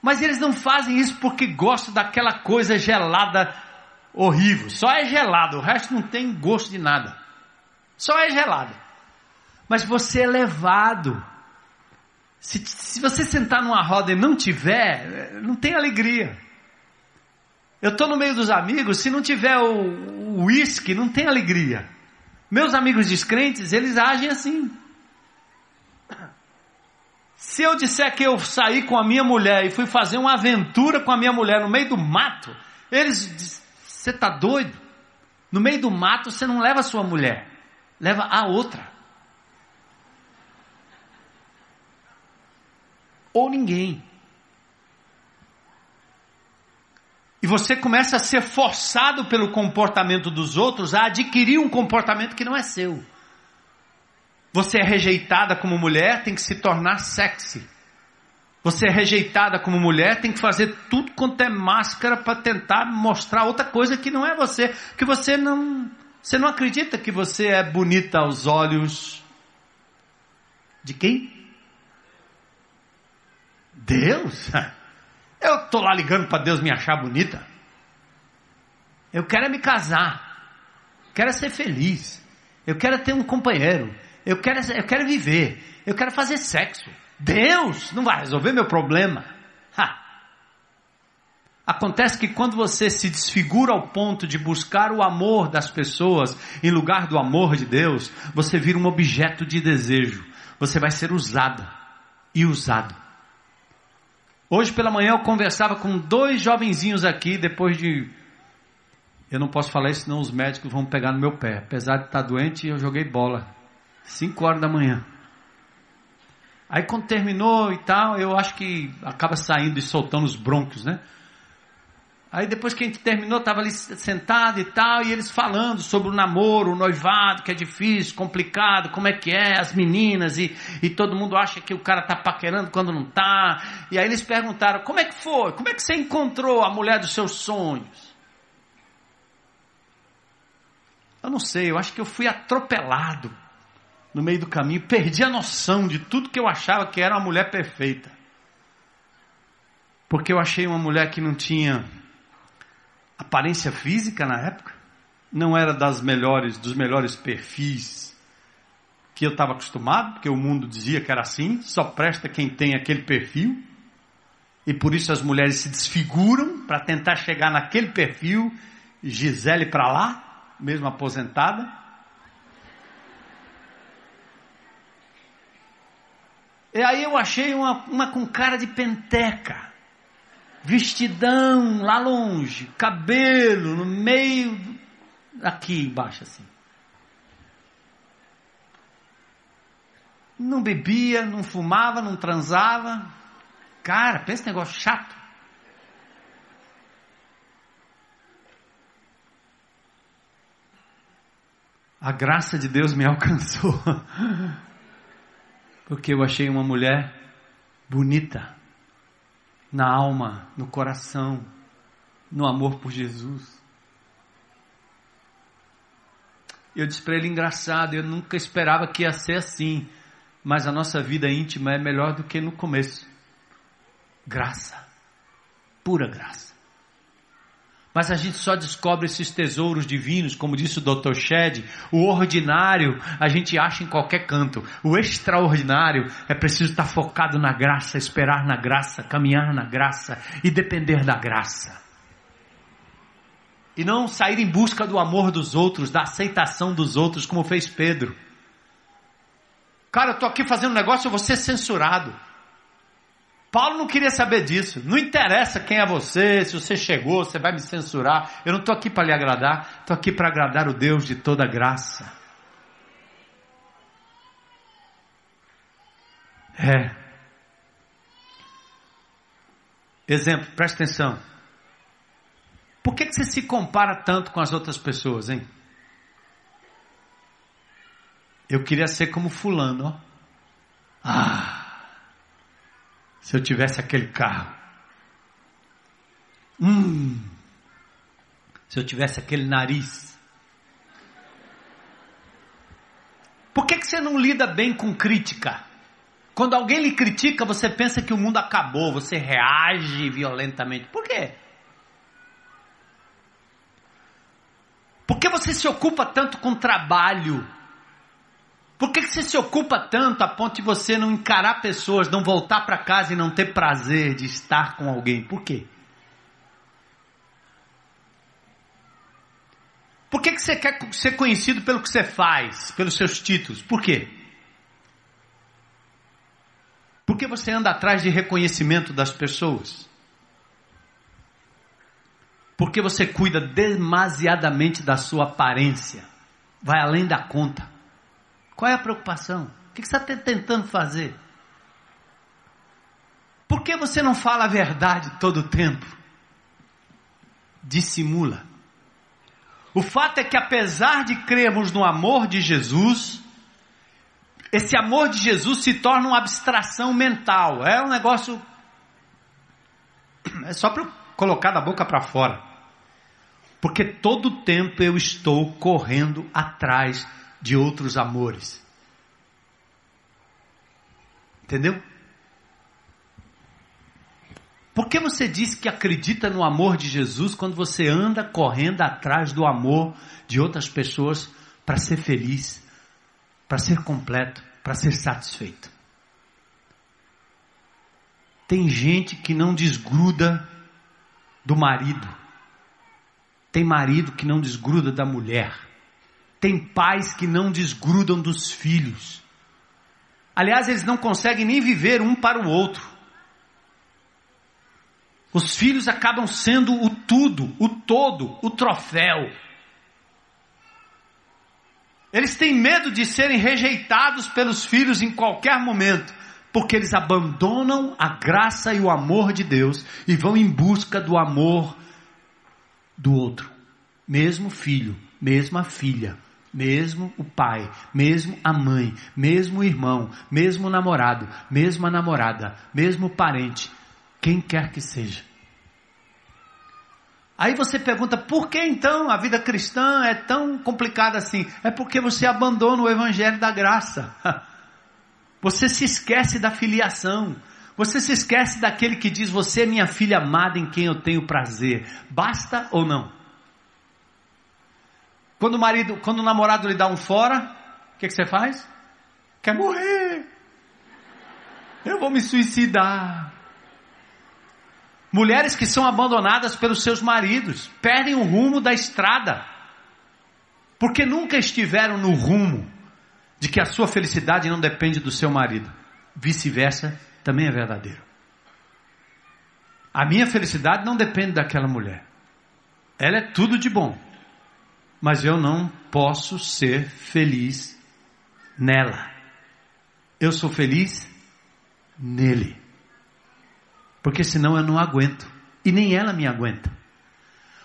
Mas eles não fazem isso porque gostam daquela coisa gelada horrível. Só é gelado, o resto não tem gosto de nada. Só é gelado. Mas você é levado. Se, se você sentar numa roda e não tiver, não tem alegria. Eu estou no meio dos amigos, se não tiver o uísque, não tem alegria. Meus amigos descrentes, eles agem assim. Se eu disser que eu saí com a minha mulher e fui fazer uma aventura com a minha mulher no meio do mato, eles dizem, você está doido? No meio do mato você não leva a sua mulher, leva a outra. Ou ninguém. E você começa a ser forçado pelo comportamento dos outros a adquirir um comportamento que não é seu. Você é rejeitada como mulher, tem que se tornar sexy. Você é rejeitada como mulher, tem que fazer tudo quanto é máscara para tentar mostrar outra coisa que não é você, que você não, você não acredita que você é bonita aos olhos de quem? Deus? Eu tô lá ligando para Deus me achar bonita. Eu quero é me casar. Quero é ser feliz. Eu quero é ter um companheiro. Eu quero, eu quero viver. Eu quero fazer sexo. Deus não vai resolver meu problema. Ha. Acontece que quando você se desfigura ao ponto de buscar o amor das pessoas em lugar do amor de Deus, você vira um objeto de desejo. Você vai ser usada e usado. Hoje pela manhã eu conversava com dois jovenzinhos aqui, depois de. Eu não posso falar isso, senão os médicos vão pegar no meu pé. Apesar de estar doente, eu joguei bola. 5 horas da manhã. Aí quando terminou e tal, eu acho que acaba saindo e soltando os broncos, né? Aí depois que a gente terminou, estava ali sentado e tal, e eles falando sobre o namoro, o noivado, que é difícil, complicado, como é que é, as meninas, e, e todo mundo acha que o cara está paquerando quando não está. E aí eles perguntaram, como é que foi? Como é que você encontrou a mulher dos seus sonhos? Eu não sei, eu acho que eu fui atropelado no meio do caminho, perdi a noção de tudo que eu achava que era uma mulher perfeita. Porque eu achei uma mulher que não tinha aparência física na época, não era das melhores, dos melhores perfis que eu estava acostumado, porque o mundo dizia que era assim, só presta quem tem aquele perfil. E por isso as mulheres se desfiguram para tentar chegar naquele perfil, Gisele para lá, mesmo aposentada. E aí eu achei uma, uma com cara de penteca, vestidão lá longe, cabelo no meio, aqui embaixo assim. Não bebia, não fumava, não transava. Cara, pensa esse negócio chato. A graça de Deus me alcançou. porque eu achei uma mulher bonita, na alma, no coração, no amor por Jesus. Eu disse para ele: engraçado, eu nunca esperava que ia ser assim, mas a nossa vida íntima é melhor do que no começo. Graça, pura graça. Mas a gente só descobre esses tesouros divinos, como disse o Dr. Shed, o ordinário a gente acha em qualquer canto. O extraordinário é preciso estar focado na graça, esperar na graça, caminhar na graça e depender da graça. E não sair em busca do amor dos outros, da aceitação dos outros, como fez Pedro. Cara, eu estou aqui fazendo um negócio, eu vou ser censurado. Paulo não queria saber disso. Não interessa quem é você, se você chegou, você vai me censurar. Eu não estou aqui para lhe agradar, estou aqui para agradar o Deus de toda graça. É. Exemplo, presta atenção. Por que, que você se compara tanto com as outras pessoas, hein? Eu queria ser como fulano, ó. Ah! Se eu tivesse aquele carro. Hum, se eu tivesse aquele nariz. Por que, que você não lida bem com crítica? Quando alguém lhe critica, você pensa que o mundo acabou, você reage violentamente. Por quê? Por que você se ocupa tanto com trabalho? Por que, que você se ocupa tanto a ponto de você não encarar pessoas, não voltar para casa e não ter prazer de estar com alguém? Por quê? Por que, que você quer ser conhecido pelo que você faz, pelos seus títulos? Por quê? Por que você anda atrás de reconhecimento das pessoas? Porque você cuida demasiadamente da sua aparência, vai além da conta. Qual é a preocupação? O que você está tentando fazer? Por que você não fala a verdade todo o tempo? Dissimula. O fato é que, apesar de crermos no amor de Jesus, esse amor de Jesus se torna uma abstração mental. É um negócio. É só para colocar da boca para fora. Porque todo tempo eu estou correndo atrás de outros amores. Entendeu? Por que você diz que acredita no amor de Jesus quando você anda correndo atrás do amor de outras pessoas para ser feliz, para ser completo, para ser satisfeito? Tem gente que não desgruda do marido. Tem marido que não desgruda da mulher. Tem pais que não desgrudam dos filhos. Aliás, eles não conseguem nem viver um para o outro. Os filhos acabam sendo o tudo, o todo, o troféu. Eles têm medo de serem rejeitados pelos filhos em qualquer momento, porque eles abandonam a graça e o amor de Deus e vão em busca do amor do outro, mesmo filho, mesma filha mesmo o pai, mesmo a mãe, mesmo o irmão, mesmo o namorado, mesmo a namorada, mesmo o parente, quem quer que seja. Aí você pergunta, por que então a vida cristã é tão complicada assim? É porque você abandona o evangelho da graça. Você se esquece da filiação. Você se esquece daquele que diz: Você é minha filha amada em quem eu tenho prazer. Basta ou não? Quando o marido, quando o namorado lhe dá um fora, o que, que você faz? Quer morrer. Eu vou me suicidar. Mulheres que são abandonadas pelos seus maridos, perdem o rumo da estrada, porque nunca estiveram no rumo de que a sua felicidade não depende do seu marido. Vice-versa também é verdadeiro. A minha felicidade não depende daquela mulher. Ela é tudo de bom mas eu não posso ser feliz nela. Eu sou feliz nele. Porque senão eu não aguento. E nem ela me aguenta.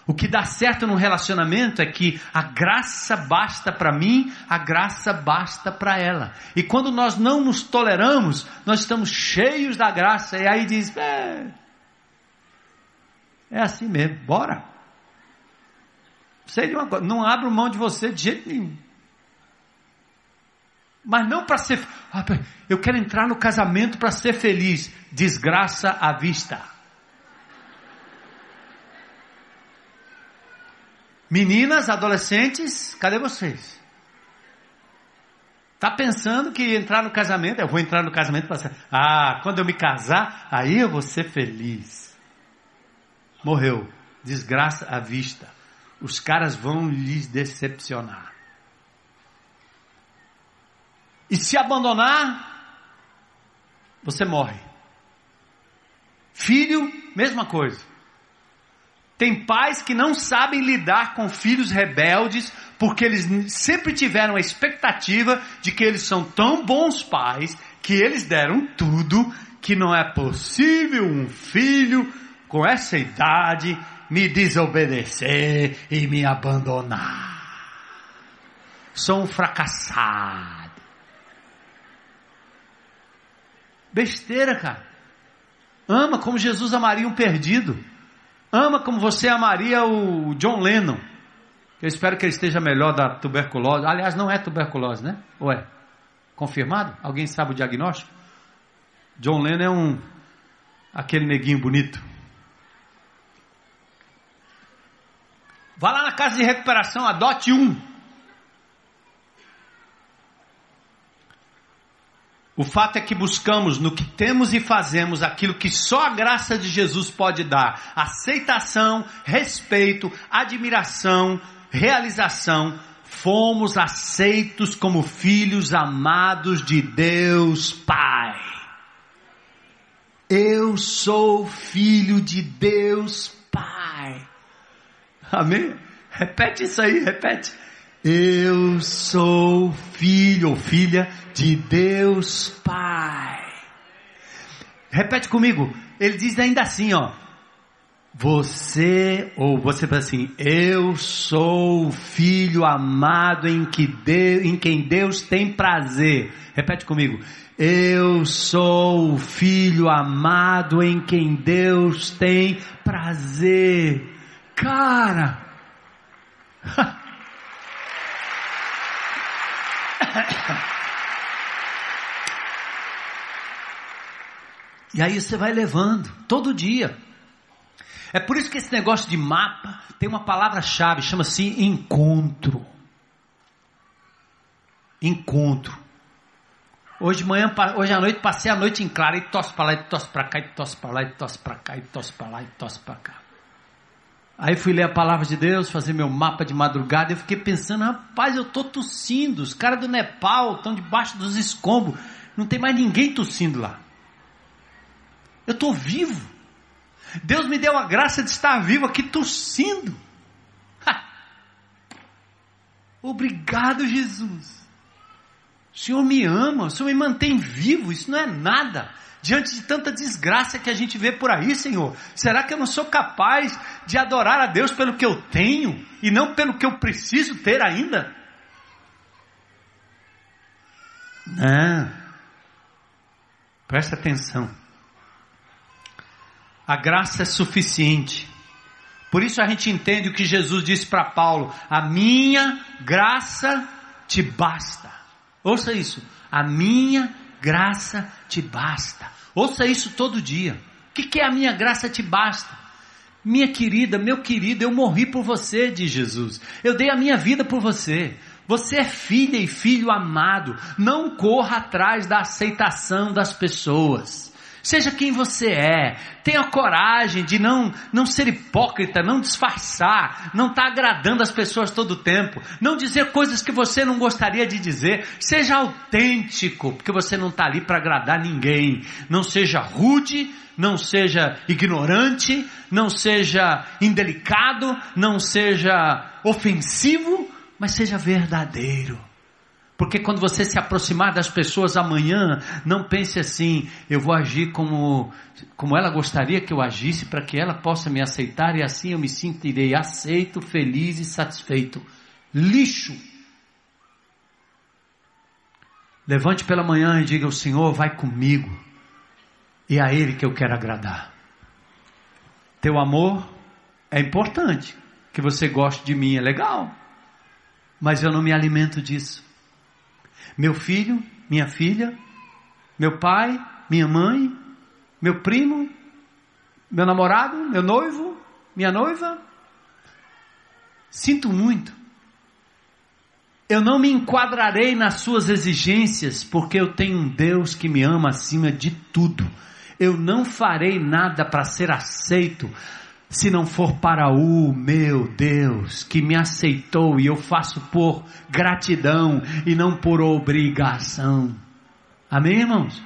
O que dá certo no relacionamento é que a graça basta para mim, a graça basta para ela. E quando nós não nos toleramos, nós estamos cheios da graça. E aí diz: é, é assim mesmo, bora. Sei de uma coisa, não abro mão de você de jeito nenhum. Mas não para ser. Ah, eu quero entrar no casamento para ser feliz. Desgraça à vista. Meninas, adolescentes, cadê vocês? Tá pensando que entrar no casamento, eu vou entrar no casamento para ser. Ah, quando eu me casar, aí eu vou ser feliz. Morreu. Desgraça à vista. Os caras vão lhes decepcionar. E se abandonar, você morre. Filho, mesma coisa. Tem pais que não sabem lidar com filhos rebeldes, porque eles sempre tiveram a expectativa de que eles são tão bons pais que eles deram tudo que não é possível um filho com essa idade me desobedecer e me abandonar. Sou um fracassado. Besteira, cara. Ama como Jesus amaria um perdido. Ama como você amaria o John Lennon. Eu espero que ele esteja melhor da tuberculose. Aliás, não é tuberculose, né? Ou é? Confirmado? Alguém sabe o diagnóstico? John Lennon é um aquele neguinho bonito. Vá lá na casa de recuperação, adote um. O fato é que buscamos no que temos e fazemos aquilo que só a graça de Jesus pode dar: aceitação, respeito, admiração, realização. Fomos aceitos como filhos amados de Deus Pai. Eu sou filho de Deus Pai. Amém? Repete isso aí, repete. Eu sou filho ou filha de Deus Pai. Repete comigo. Ele diz ainda assim, ó. Você, ou você fala assim, eu sou o filho amado em, que Deus, em quem Deus tem prazer. Repete comigo. Eu sou o filho amado em quem Deus tem prazer. Cara, E aí você vai levando, todo dia. É por isso que esse negócio de mapa tem uma palavra-chave, chama-se encontro. Encontro. Hoje de manhã, hoje à noite, passei a noite em claro e tosse para lá, e tosse para cá, e tosse para lá, e tosse para cá, e tosse para lá, e tosse para cá. Aí fui ler a palavra de Deus, fazer meu mapa de madrugada, e eu fiquei pensando, rapaz, eu tô tossindo, os caras do Nepal estão debaixo dos escombros, não tem mais ninguém tossindo lá. Eu estou vivo. Deus me deu a graça de estar vivo aqui tossindo. Ha! Obrigado, Jesus. O Senhor me ama, o Senhor me mantém vivo, isso não é nada. Diante de tanta desgraça que a gente vê por aí, Senhor, será que eu não sou capaz de adorar a Deus pelo que eu tenho e não pelo que eu preciso ter ainda? Não. Presta atenção. A graça é suficiente. Por isso a gente entende o que Jesus disse para Paulo: A minha graça te basta. Ouça isso. A minha graça te basta. Ouça isso todo dia. O que, que é a minha graça te basta? Minha querida, meu querido, eu morri por você, diz Jesus. Eu dei a minha vida por você. Você é filha e filho amado. Não corra atrás da aceitação das pessoas. Seja quem você é. Tenha coragem de não, não ser hipócrita, não disfarçar, não estar tá agradando as pessoas todo o tempo, não dizer coisas que você não gostaria de dizer. Seja autêntico, porque você não está ali para agradar ninguém. Não seja rude, não seja ignorante, não seja indelicado, não seja ofensivo, mas seja verdadeiro. Porque quando você se aproximar das pessoas amanhã, não pense assim, eu vou agir como, como ela gostaria que eu agisse para que ela possa me aceitar e assim eu me sentirei aceito, feliz e satisfeito. Lixo! Levante pela manhã e diga: O Senhor vai comigo, e é a Ele que eu quero agradar. Teu amor é importante, que você goste de mim é legal, mas eu não me alimento disso. Meu filho, minha filha, meu pai, minha mãe, meu primo, meu namorado, meu noivo, minha noiva. Sinto muito. Eu não me enquadrarei nas suas exigências, porque eu tenho um Deus que me ama acima de tudo. Eu não farei nada para ser aceito se não for para o meu Deus que me aceitou e eu faço por gratidão e não por obrigação. Amém, irmãos?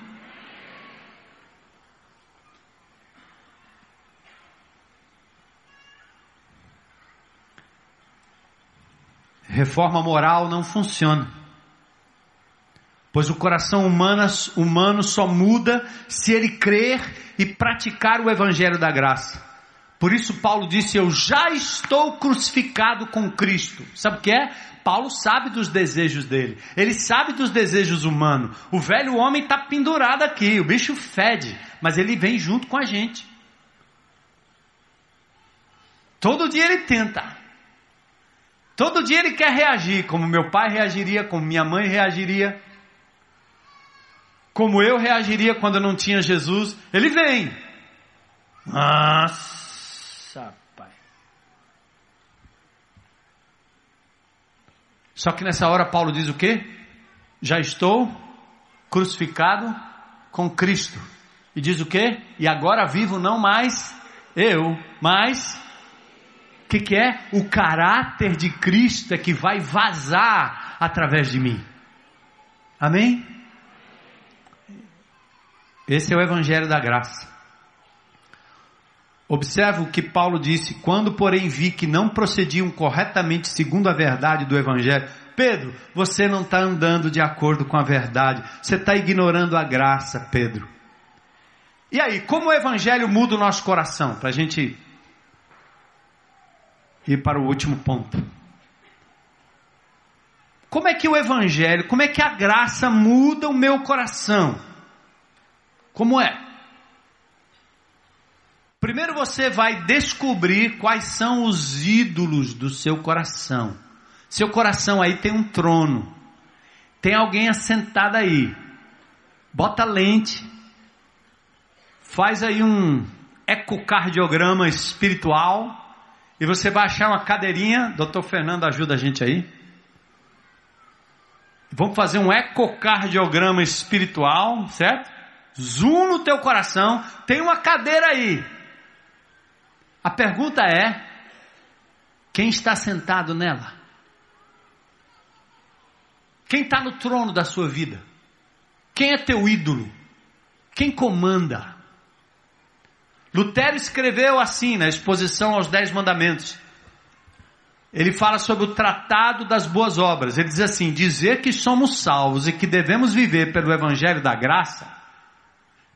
Reforma moral não funciona. Pois o coração humano, humano só muda se ele crer e praticar o evangelho da graça. Por isso Paulo disse: Eu já estou crucificado com Cristo. Sabe o que é? Paulo sabe dos desejos dele. Ele sabe dos desejos humanos. O velho homem está pendurado aqui. O bicho fede, mas ele vem junto com a gente. Todo dia ele tenta. Todo dia ele quer reagir, como meu pai reagiria, como minha mãe reagiria, como eu reagiria quando eu não tinha Jesus. Ele vem. Nossa, pai. Só que nessa hora Paulo diz o quê? Já estou crucificado com Cristo. E diz o quê? E agora vivo não mais eu, mas o que, que é? O caráter de Cristo é que vai vazar através de mim. Amém? Esse é o Evangelho da Graça. Observe o que Paulo disse: quando, porém, vi que não procediam corretamente segundo a verdade do Evangelho. Pedro, você não está andando de acordo com a verdade, você está ignorando a graça, Pedro. E aí, como o Evangelho muda o nosso coração? Para a gente ir para o último ponto. Como é que o Evangelho, como é que a graça muda o meu coração? Como é? Primeiro você vai descobrir quais são os ídolos do seu coração. Seu coração aí tem um trono. Tem alguém assentado aí. Bota lente. Faz aí um ecocardiograma espiritual e você vai achar uma cadeirinha, doutor Fernando ajuda a gente aí. Vamos fazer um ecocardiograma espiritual, certo? Zoom no teu coração, tem uma cadeira aí. A pergunta é: quem está sentado nela? Quem está no trono da sua vida? Quem é teu ídolo? Quem comanda? Lutero escreveu assim na exposição aos Dez Mandamentos. Ele fala sobre o tratado das boas obras. Ele diz assim: dizer que somos salvos e que devemos viver pelo Evangelho da Graça,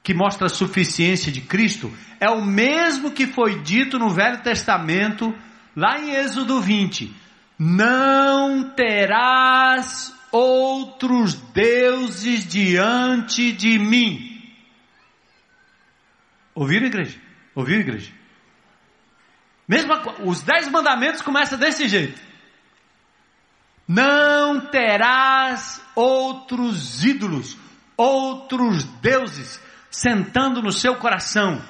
que mostra a suficiência de Cristo, é o mesmo que foi dito no Velho Testamento, lá em Êxodo 20: Não terás outros deuses diante de mim. Ouviram, igreja? Ouviu, igreja? Mesmo os dez mandamentos começam desse jeito. Não terás outros ídolos, outros deuses sentando no seu coração.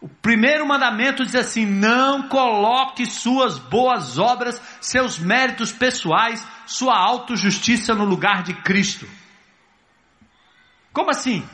O primeiro mandamento diz assim: não coloque suas boas obras, seus méritos pessoais, sua autojustiça no lugar de Cristo. Como assim?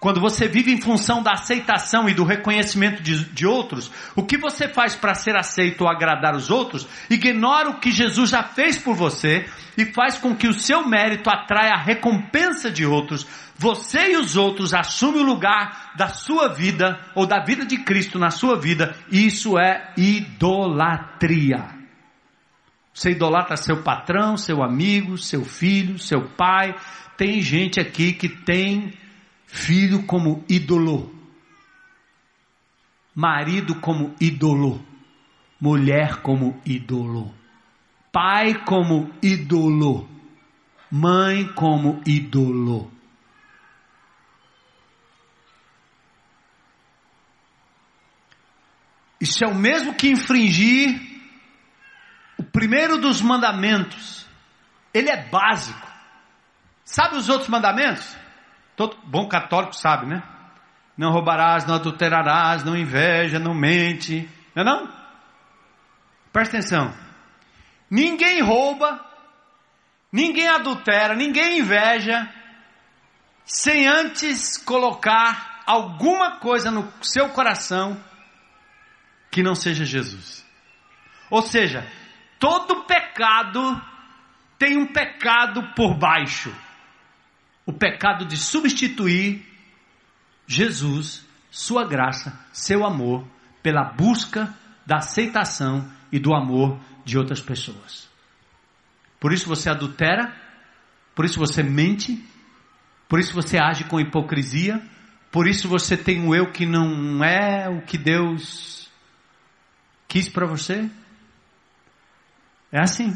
Quando você vive em função da aceitação e do reconhecimento de, de outros, o que você faz para ser aceito ou agradar os outros, ignora o que Jesus já fez por você e faz com que o seu mérito atraia a recompensa de outros. Você e os outros assumem o lugar da sua vida ou da vida de Cristo na sua vida. Isso é idolatria. Você idolatra seu patrão, seu amigo, seu filho, seu pai. Tem gente aqui que tem filho como ídolo, marido como ídolo, mulher como ídolo, pai como ídolo, mãe como ídolo. Isso é o mesmo que infringir o primeiro dos mandamentos. Ele é básico. Sabe os outros mandamentos? Todo bom católico sabe, né? Não roubarás, não adulterarás, não inveja, não mente. Não é não? Presta atenção. Ninguém rouba, ninguém adultera, ninguém inveja, sem antes colocar alguma coisa no seu coração que não seja Jesus. Ou seja, todo pecado tem um pecado por baixo. O pecado de substituir Jesus, sua graça, seu amor, pela busca da aceitação e do amor de outras pessoas. Por isso você adultera, por isso você mente, por isso você age com hipocrisia, por isso você tem um eu que não é o que Deus quis para você. É assim.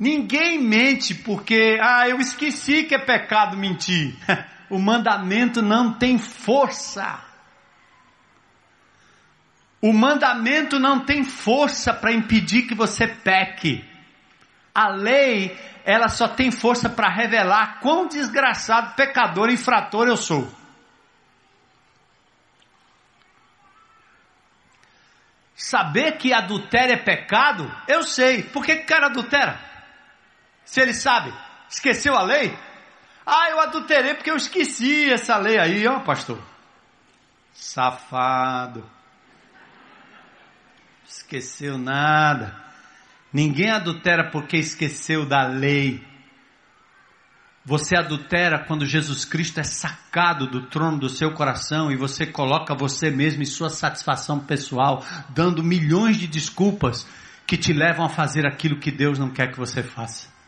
Ninguém mente porque, ah, eu esqueci que é pecado mentir. o mandamento não tem força. O mandamento não tem força para impedir que você peque. A lei, ela só tem força para revelar quão desgraçado, pecador, infrator eu sou. Saber que adultério é pecado, eu sei. Por que o cara adultera? Se ele sabe, esqueceu a lei? Ah, eu adulterei porque eu esqueci essa lei aí, ó, pastor. Safado. Esqueceu nada. Ninguém adultera porque esqueceu da lei. Você adultera quando Jesus Cristo é sacado do trono do seu coração e você coloca você mesmo em sua satisfação pessoal, dando milhões de desculpas que te levam a fazer aquilo que Deus não quer que você faça.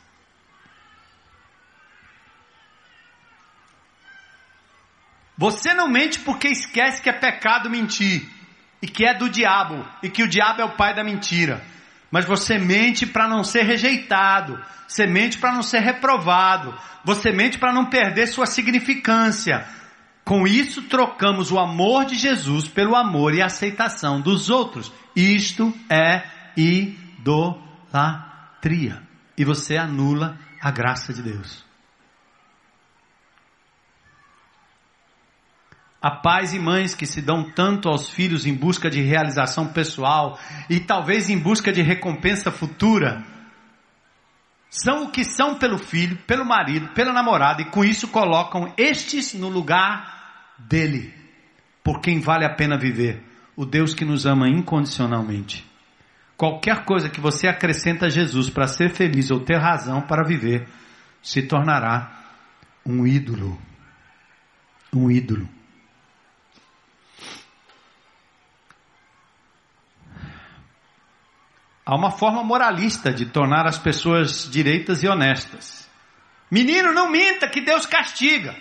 Você não mente porque esquece que é pecado mentir e que é do diabo e que o diabo é o pai da mentira. Mas você mente para não ser rejeitado, você mente para não ser reprovado, você mente para não perder sua significância. Com isso, trocamos o amor de Jesus pelo amor e aceitação dos outros. Isto é idolatria. E você anula a graça de Deus. Há pais e mães que se dão tanto aos filhos em busca de realização pessoal e talvez em busca de recompensa futura. São o que são pelo filho, pelo marido, pela namorada e com isso colocam estes no lugar dele, por quem vale a pena viver, o Deus que nos ama incondicionalmente. Qualquer coisa que você acrescenta a Jesus para ser feliz ou ter razão para viver, se tornará um ídolo. Um ídolo. Há uma forma moralista de tornar as pessoas direitas e honestas. Menino, não minta que Deus castiga.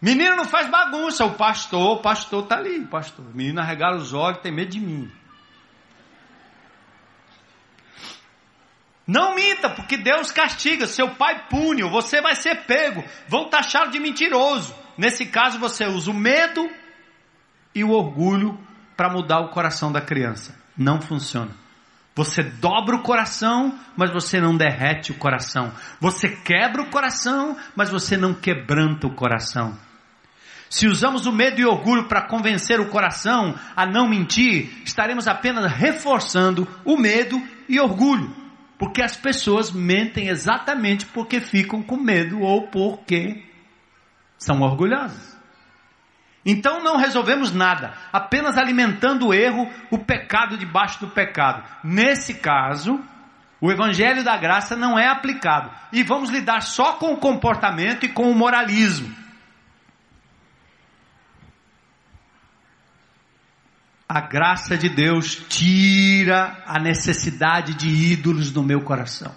Menino não faz bagunça. O pastor, o pastor está ali, o pastor. O menino arregala os olhos, tem medo de mim. Não minta, porque Deus castiga. Seu pai pune, você vai ser pego. Vão taxá-lo de mentiroso. Nesse caso, você usa o medo e o orgulho para mudar o coração da criança. Não funciona. Você dobra o coração, mas você não derrete o coração. Você quebra o coração, mas você não quebranta o coração. Se usamos o medo e orgulho para convencer o coração a não mentir, estaremos apenas reforçando o medo e orgulho. Porque as pessoas mentem exatamente porque ficam com medo ou porque são orgulhosas. Então não resolvemos nada, apenas alimentando o erro, o pecado debaixo do pecado. Nesse caso, o evangelho da graça não é aplicado e vamos lidar só com o comportamento e com o moralismo. A graça de Deus tira a necessidade de ídolos do meu coração.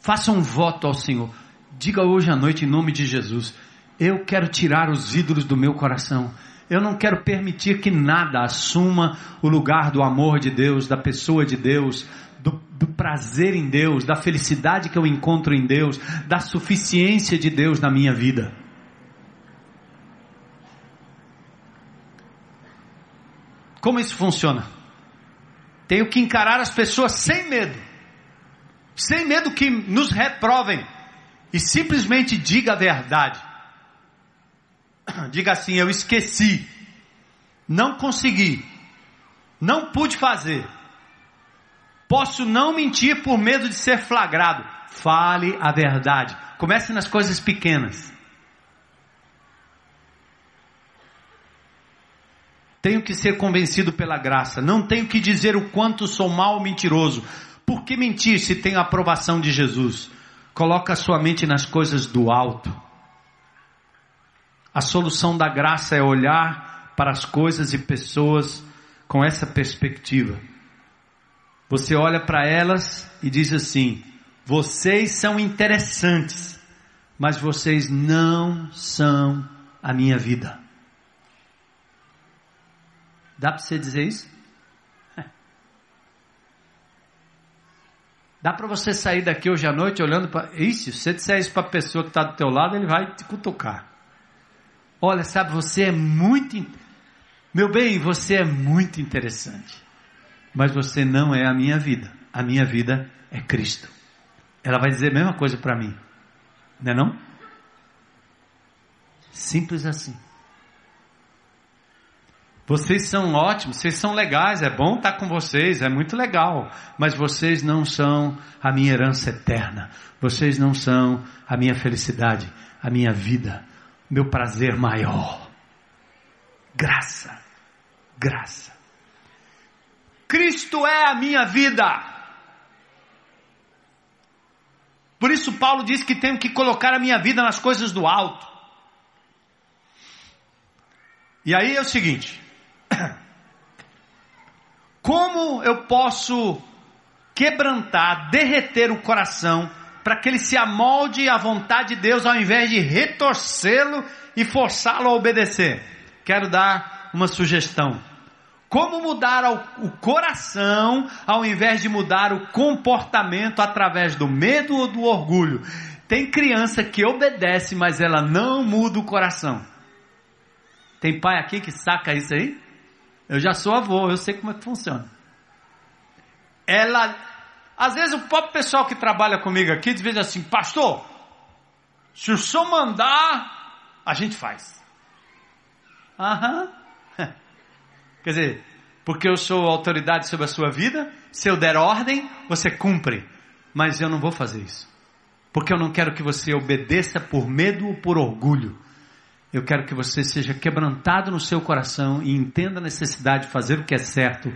Faça um voto ao Senhor. Diga hoje à noite em nome de Jesus eu quero tirar os ídolos do meu coração. Eu não quero permitir que nada assuma o lugar do amor de Deus, da pessoa de Deus, do, do, prazer em Deus, da felicidade que eu encontro em Deus, da suficiência de Deus na minha vida. Como isso funciona? Tenho que encarar as pessoas sem medo, sem medo que nos reprovem, e simplesmente diga a verdade. Diga assim: Eu esqueci, não consegui, não pude fazer. Posso não mentir por medo de ser flagrado. Fale a verdade. Comece nas coisas pequenas. Tenho que ser convencido pela graça. Não tenho que dizer o quanto sou mal mentiroso. Por que mentir se tenho a aprovação de Jesus? Coloca a sua mente nas coisas do alto. A solução da graça é olhar para as coisas e pessoas com essa perspectiva. Você olha para elas e diz assim: vocês são interessantes, mas vocês não são a minha vida. Dá para você dizer isso? Dá para você sair daqui hoje à noite olhando para. Isso, se você disser isso para a pessoa que está do teu lado, ele vai te cutucar. Olha, sabe, você é muito. Meu bem, você é muito interessante. Mas você não é a minha vida. A minha vida é Cristo. Ela vai dizer a mesma coisa para mim. Não é não? Simples assim. Vocês são ótimos, vocês são legais, é bom estar com vocês, é muito legal, mas vocês não são a minha herança eterna, vocês não são a minha felicidade, a minha vida, meu prazer maior. Graça, graça. Cristo é a minha vida. Por isso, Paulo diz que tenho que colocar a minha vida nas coisas do alto. E aí é o seguinte: como eu posso quebrantar, derreter o coração para que ele se amolde à vontade de Deus ao invés de retorcê-lo e forçá-lo a obedecer. Quero dar uma sugestão. Como mudar o coração ao invés de mudar o comportamento através do medo ou do orgulho? Tem criança que obedece, mas ela não muda o coração. Tem pai aqui que saca isso aí? Eu já sou avô, eu sei como é que funciona. Ela às vezes o próprio pessoal que trabalha comigo aqui diz assim, pastor, se o senhor mandar, a gente faz. Aham. Quer dizer, porque eu sou autoridade sobre a sua vida, se eu der ordem, você cumpre. Mas eu não vou fazer isso. Porque eu não quero que você obedeça por medo ou por orgulho. Eu quero que você seja quebrantado no seu coração e entenda a necessidade de fazer o que é certo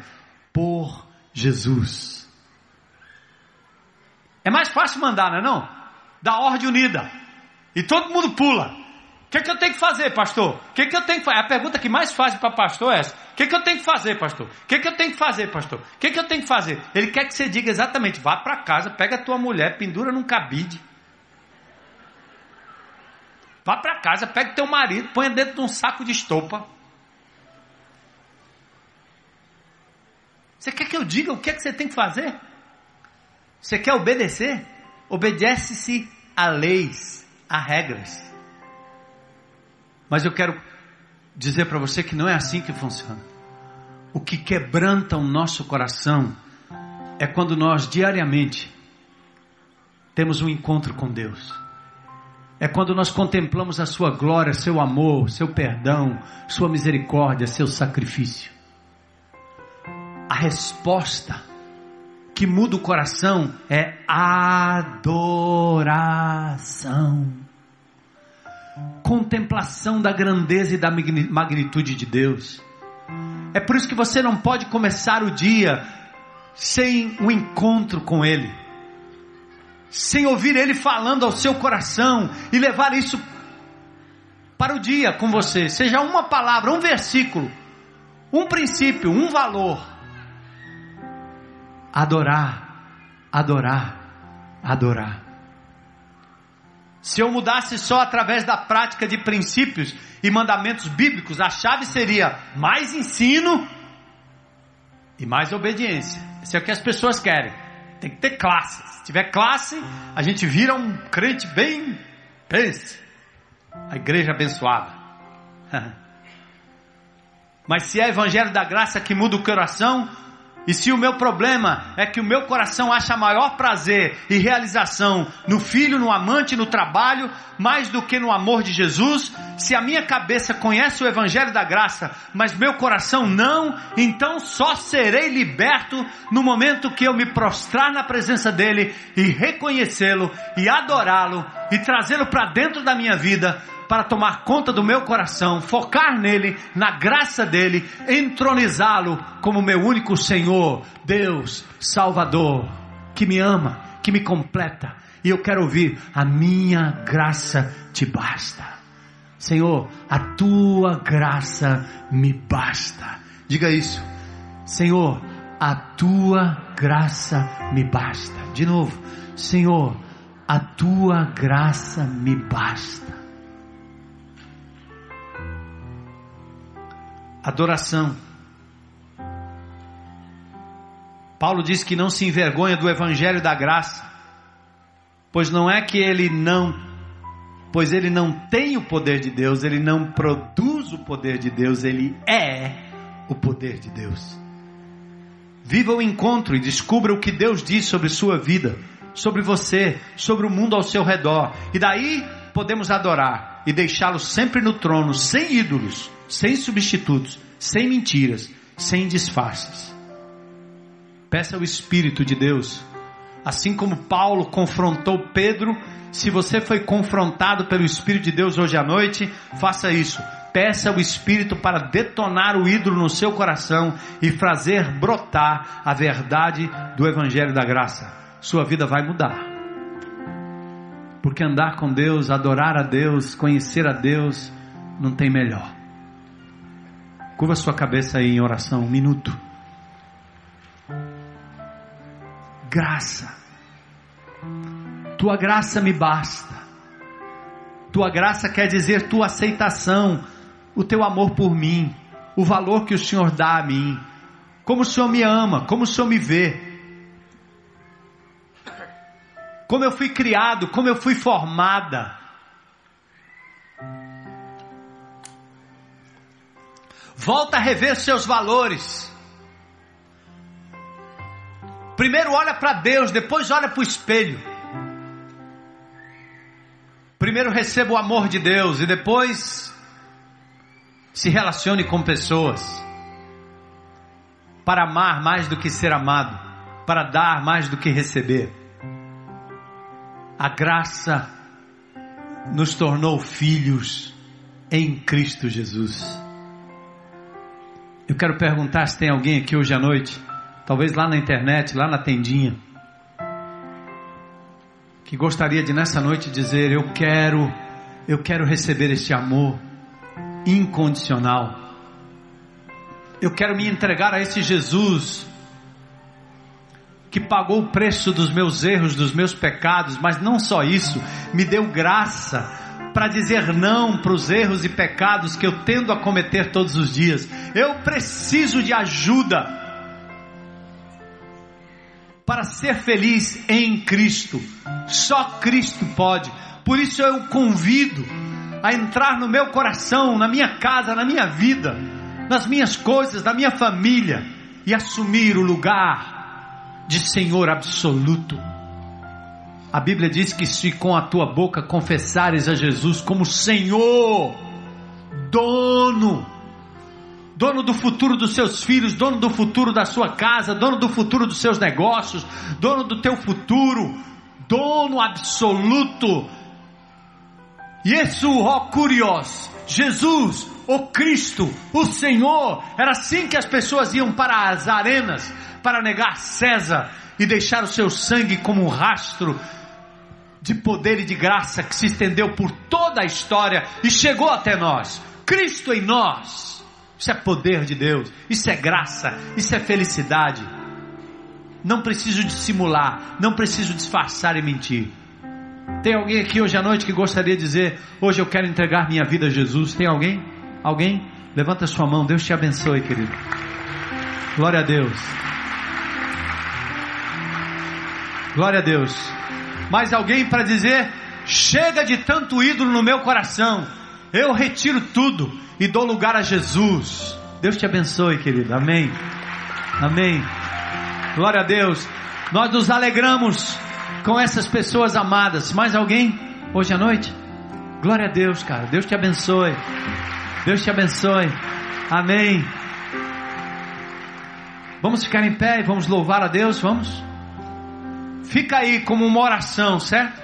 por Jesus. É mais fácil mandar, não é não? Da ordem unida. E todo mundo pula. O que, é que eu tenho que fazer, pastor? O que, é que eu tenho que fazer? A pergunta que mais fácil para pastor é essa. O que, é que eu tenho que fazer, pastor? O que, é que eu tenho que fazer, pastor? O que, é que eu tenho que fazer? Ele quer que você diga exatamente, vá para casa, pega a tua mulher, pendura num cabide. Vá para casa, pega teu marido, põe dentro de um saco de estopa. Você quer que eu diga o que é que você tem que fazer? Você quer obedecer? Obedece-se a leis, a regras. Mas eu quero dizer para você que não é assim que funciona. O que quebranta o nosso coração é quando nós diariamente temos um encontro com Deus. É quando nós contemplamos a Sua glória, Seu amor, Seu perdão, Sua misericórdia, Seu sacrifício. A resposta que muda o coração é adoração. Contemplação da grandeza e da magnitude de Deus. É por isso que você não pode começar o dia sem um encontro com Ele, sem ouvir Ele falando ao seu coração e levar isso para o dia com você. Seja uma palavra, um versículo, um princípio, um valor adorar, adorar, adorar. Se eu mudasse só através da prática de princípios e mandamentos bíblicos, a chave seria mais ensino e mais obediência. Isso é o que as pessoas querem. Tem que ter classe. Se tiver classe, a gente vira um crente bem. Pense. A igreja abençoada. Mas se é evangelho da graça que muda o coração, E se o meu problema é que o meu coração acha maior prazer e realização no filho, no amante, no trabalho, mais do que no amor de Jesus, se a minha cabeça conhece o evangelho da graça, mas meu coração não, então só serei liberto no momento que eu me prostrar na presença dele e reconhecê-lo e adorá-lo e trazê-lo para dentro da minha vida para tomar conta do meu coração, focar nele, na graça dele, entronizá-lo como meu único Senhor, Deus, Salvador, que me ama, que me completa. E eu quero ouvir: a minha graça te basta. Senhor, a tua graça me basta. Diga isso. Senhor, a tua graça me basta. De novo, Senhor, a tua graça me basta. Adoração. Paulo diz que não se envergonha do evangelho da graça, pois não é que ele não, pois ele não tem o poder de Deus, ele não produz o poder de Deus, ele é o poder de Deus. Viva o encontro e descubra o que Deus diz sobre sua vida, sobre você, sobre o mundo ao seu redor. E daí podemos adorar e deixá-lo sempre no trono, sem ídolos, sem substitutos, sem mentiras, sem disfarces. Peça ao Espírito de Deus, assim como Paulo confrontou Pedro, se você foi confrontado pelo Espírito de Deus hoje à noite, faça isso. Peça ao Espírito para detonar o ídolo no seu coração e fazer brotar a verdade do Evangelho da Graça. Sua vida vai mudar. Porque andar com Deus, adorar a Deus, conhecer a Deus, não tem melhor. Curva sua cabeça aí em oração, um minuto. Graça. Tua graça me basta. Tua graça quer dizer tua aceitação, o teu amor por mim, o valor que o Senhor dá a mim, como o Senhor me ama, como o Senhor me vê, como eu fui criado, como eu fui formada. Volta a rever seus valores. Primeiro olha para Deus, depois olha para o espelho. Primeiro receba o amor de Deus e depois se relacione com pessoas. Para amar mais do que ser amado, para dar mais do que receber. A graça nos tornou filhos em Cristo Jesus. Eu quero perguntar se tem alguém aqui hoje à noite, talvez lá na internet, lá na tendinha, que gostaria de nessa noite dizer: Eu quero, eu quero receber este amor incondicional. Eu quero me entregar a esse Jesus que pagou o preço dos meus erros, dos meus pecados, mas não só isso, me deu graça para dizer não para os erros e pecados que eu tendo a cometer todos os dias. Eu preciso de ajuda para ser feliz em Cristo. Só Cristo pode. Por isso eu convido a entrar no meu coração, na minha casa, na minha vida, nas minhas coisas, na minha família e assumir o lugar de Senhor absoluto. A Bíblia diz que se com a tua boca confessares a Jesus como Senhor, dono, dono do futuro dos seus filhos, dono do futuro da sua casa, dono do futuro dos seus negócios, dono do teu futuro, dono absoluto. Yesu, ó curios, Jesus, o Cristo, o Senhor. Era assim que as pessoas iam para as arenas para negar César e deixar o seu sangue como um rastro de poder e de graça que se estendeu por toda a história e chegou até nós. Cristo em nós. Isso é poder de Deus, isso é graça, isso é felicidade. Não preciso dissimular, não preciso disfarçar e mentir. Tem alguém aqui hoje à noite que gostaria de dizer: Hoje eu quero entregar minha vida a Jesus? Tem alguém? Alguém? Levanta sua mão, Deus te abençoe, querido. Glória a Deus. Glória a Deus mais alguém para dizer: chega de tanto ídolo no meu coração, eu retiro tudo e dou lugar a Jesus. Deus te abençoe, querido. Amém. Amém. Glória a Deus. Nós nos alegramos com essas pessoas amadas. Mais alguém hoje à noite? Glória a Deus, cara. Deus te abençoe. Deus te abençoe. Amém. Vamos ficar em pé e vamos louvar a Deus, vamos? Fica aí como uma oração, certo?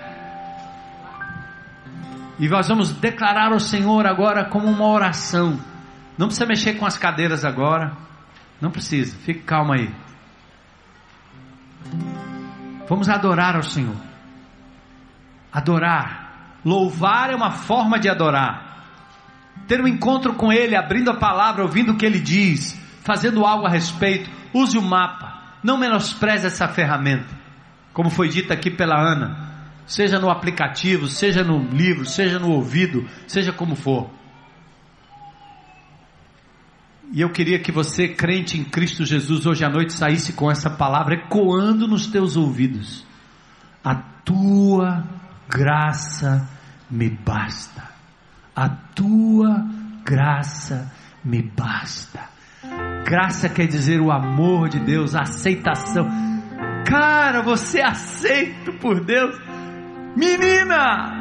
E nós vamos declarar ao Senhor agora como uma oração. Não precisa mexer com as cadeiras agora. Não precisa. Fique calmo aí. Vamos adorar ao Senhor. Adorar. Louvar é uma forma de adorar. Ter um encontro com Ele, abrindo a palavra, ouvindo o que Ele diz, fazendo algo a respeito. Use o mapa. Não menospreze essa ferramenta. Como foi dito aqui pela Ana. Seja no aplicativo, seja no livro, seja no ouvido, seja como for. E eu queria que você, crente em Cristo Jesus, hoje à noite saísse com essa palavra ecoando nos teus ouvidos. A tua graça me basta. A tua graça me basta. Graça quer dizer o amor de Deus, a aceitação. Cara, você é aceito por Deus. Menina,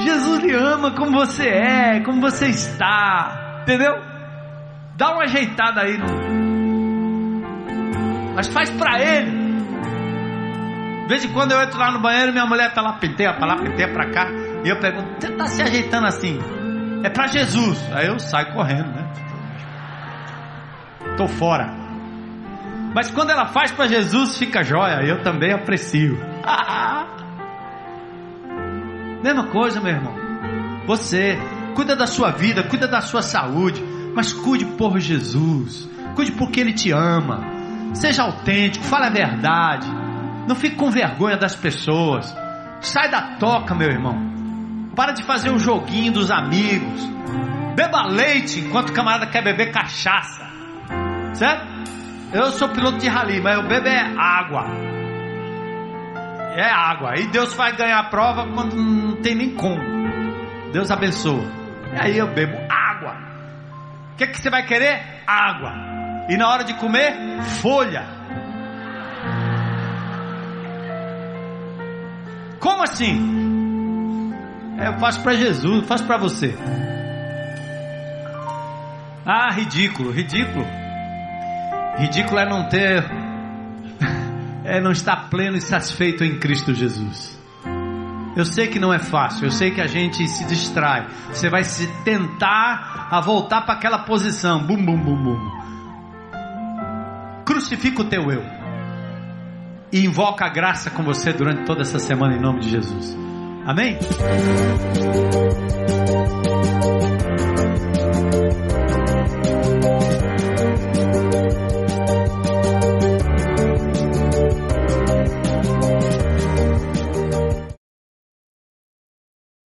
Jesus lhe ama como você é, como você está. Entendeu? Dá uma ajeitada aí. Mas faz pra ele. De vez em quando eu entro lá no banheiro, minha mulher tá lá, penteia pra lá, penteia pra cá. E eu pergunto, você tá se ajeitando assim? É pra Jesus. Aí eu saio correndo, né? Tô fora. Mas quando ela faz para Jesus, fica jóia. Eu também aprecio. Mesma coisa, meu irmão. Você cuida da sua vida, cuida da sua saúde mas cuide por Jesus, cuide porque Ele te ama. Seja autêntico, fale a verdade. Não fique com vergonha das pessoas. Sai da toca, meu irmão. Para de fazer o joguinho dos amigos. Beba leite enquanto o camarada quer beber cachaça. Certo? Eu sou piloto de rally, mas eu bebo é água. É água. E Deus vai ganhar a prova quando não tem nem como. Deus abençoa. E aí eu bebo o que, que você vai querer? Água. E na hora de comer, folha. Como assim? É, eu faço para Jesus, eu faço para você. Ah, ridículo, ridículo. Ridículo é não ter, é não estar pleno e satisfeito em Cristo Jesus. Eu sei que não é fácil, eu sei que a gente se distrai. Você vai se tentar a voltar para aquela posição. Bum, bum, bum, bum. Crucifica o teu eu. E invoca a graça com você durante toda essa semana em nome de Jesus. Amém?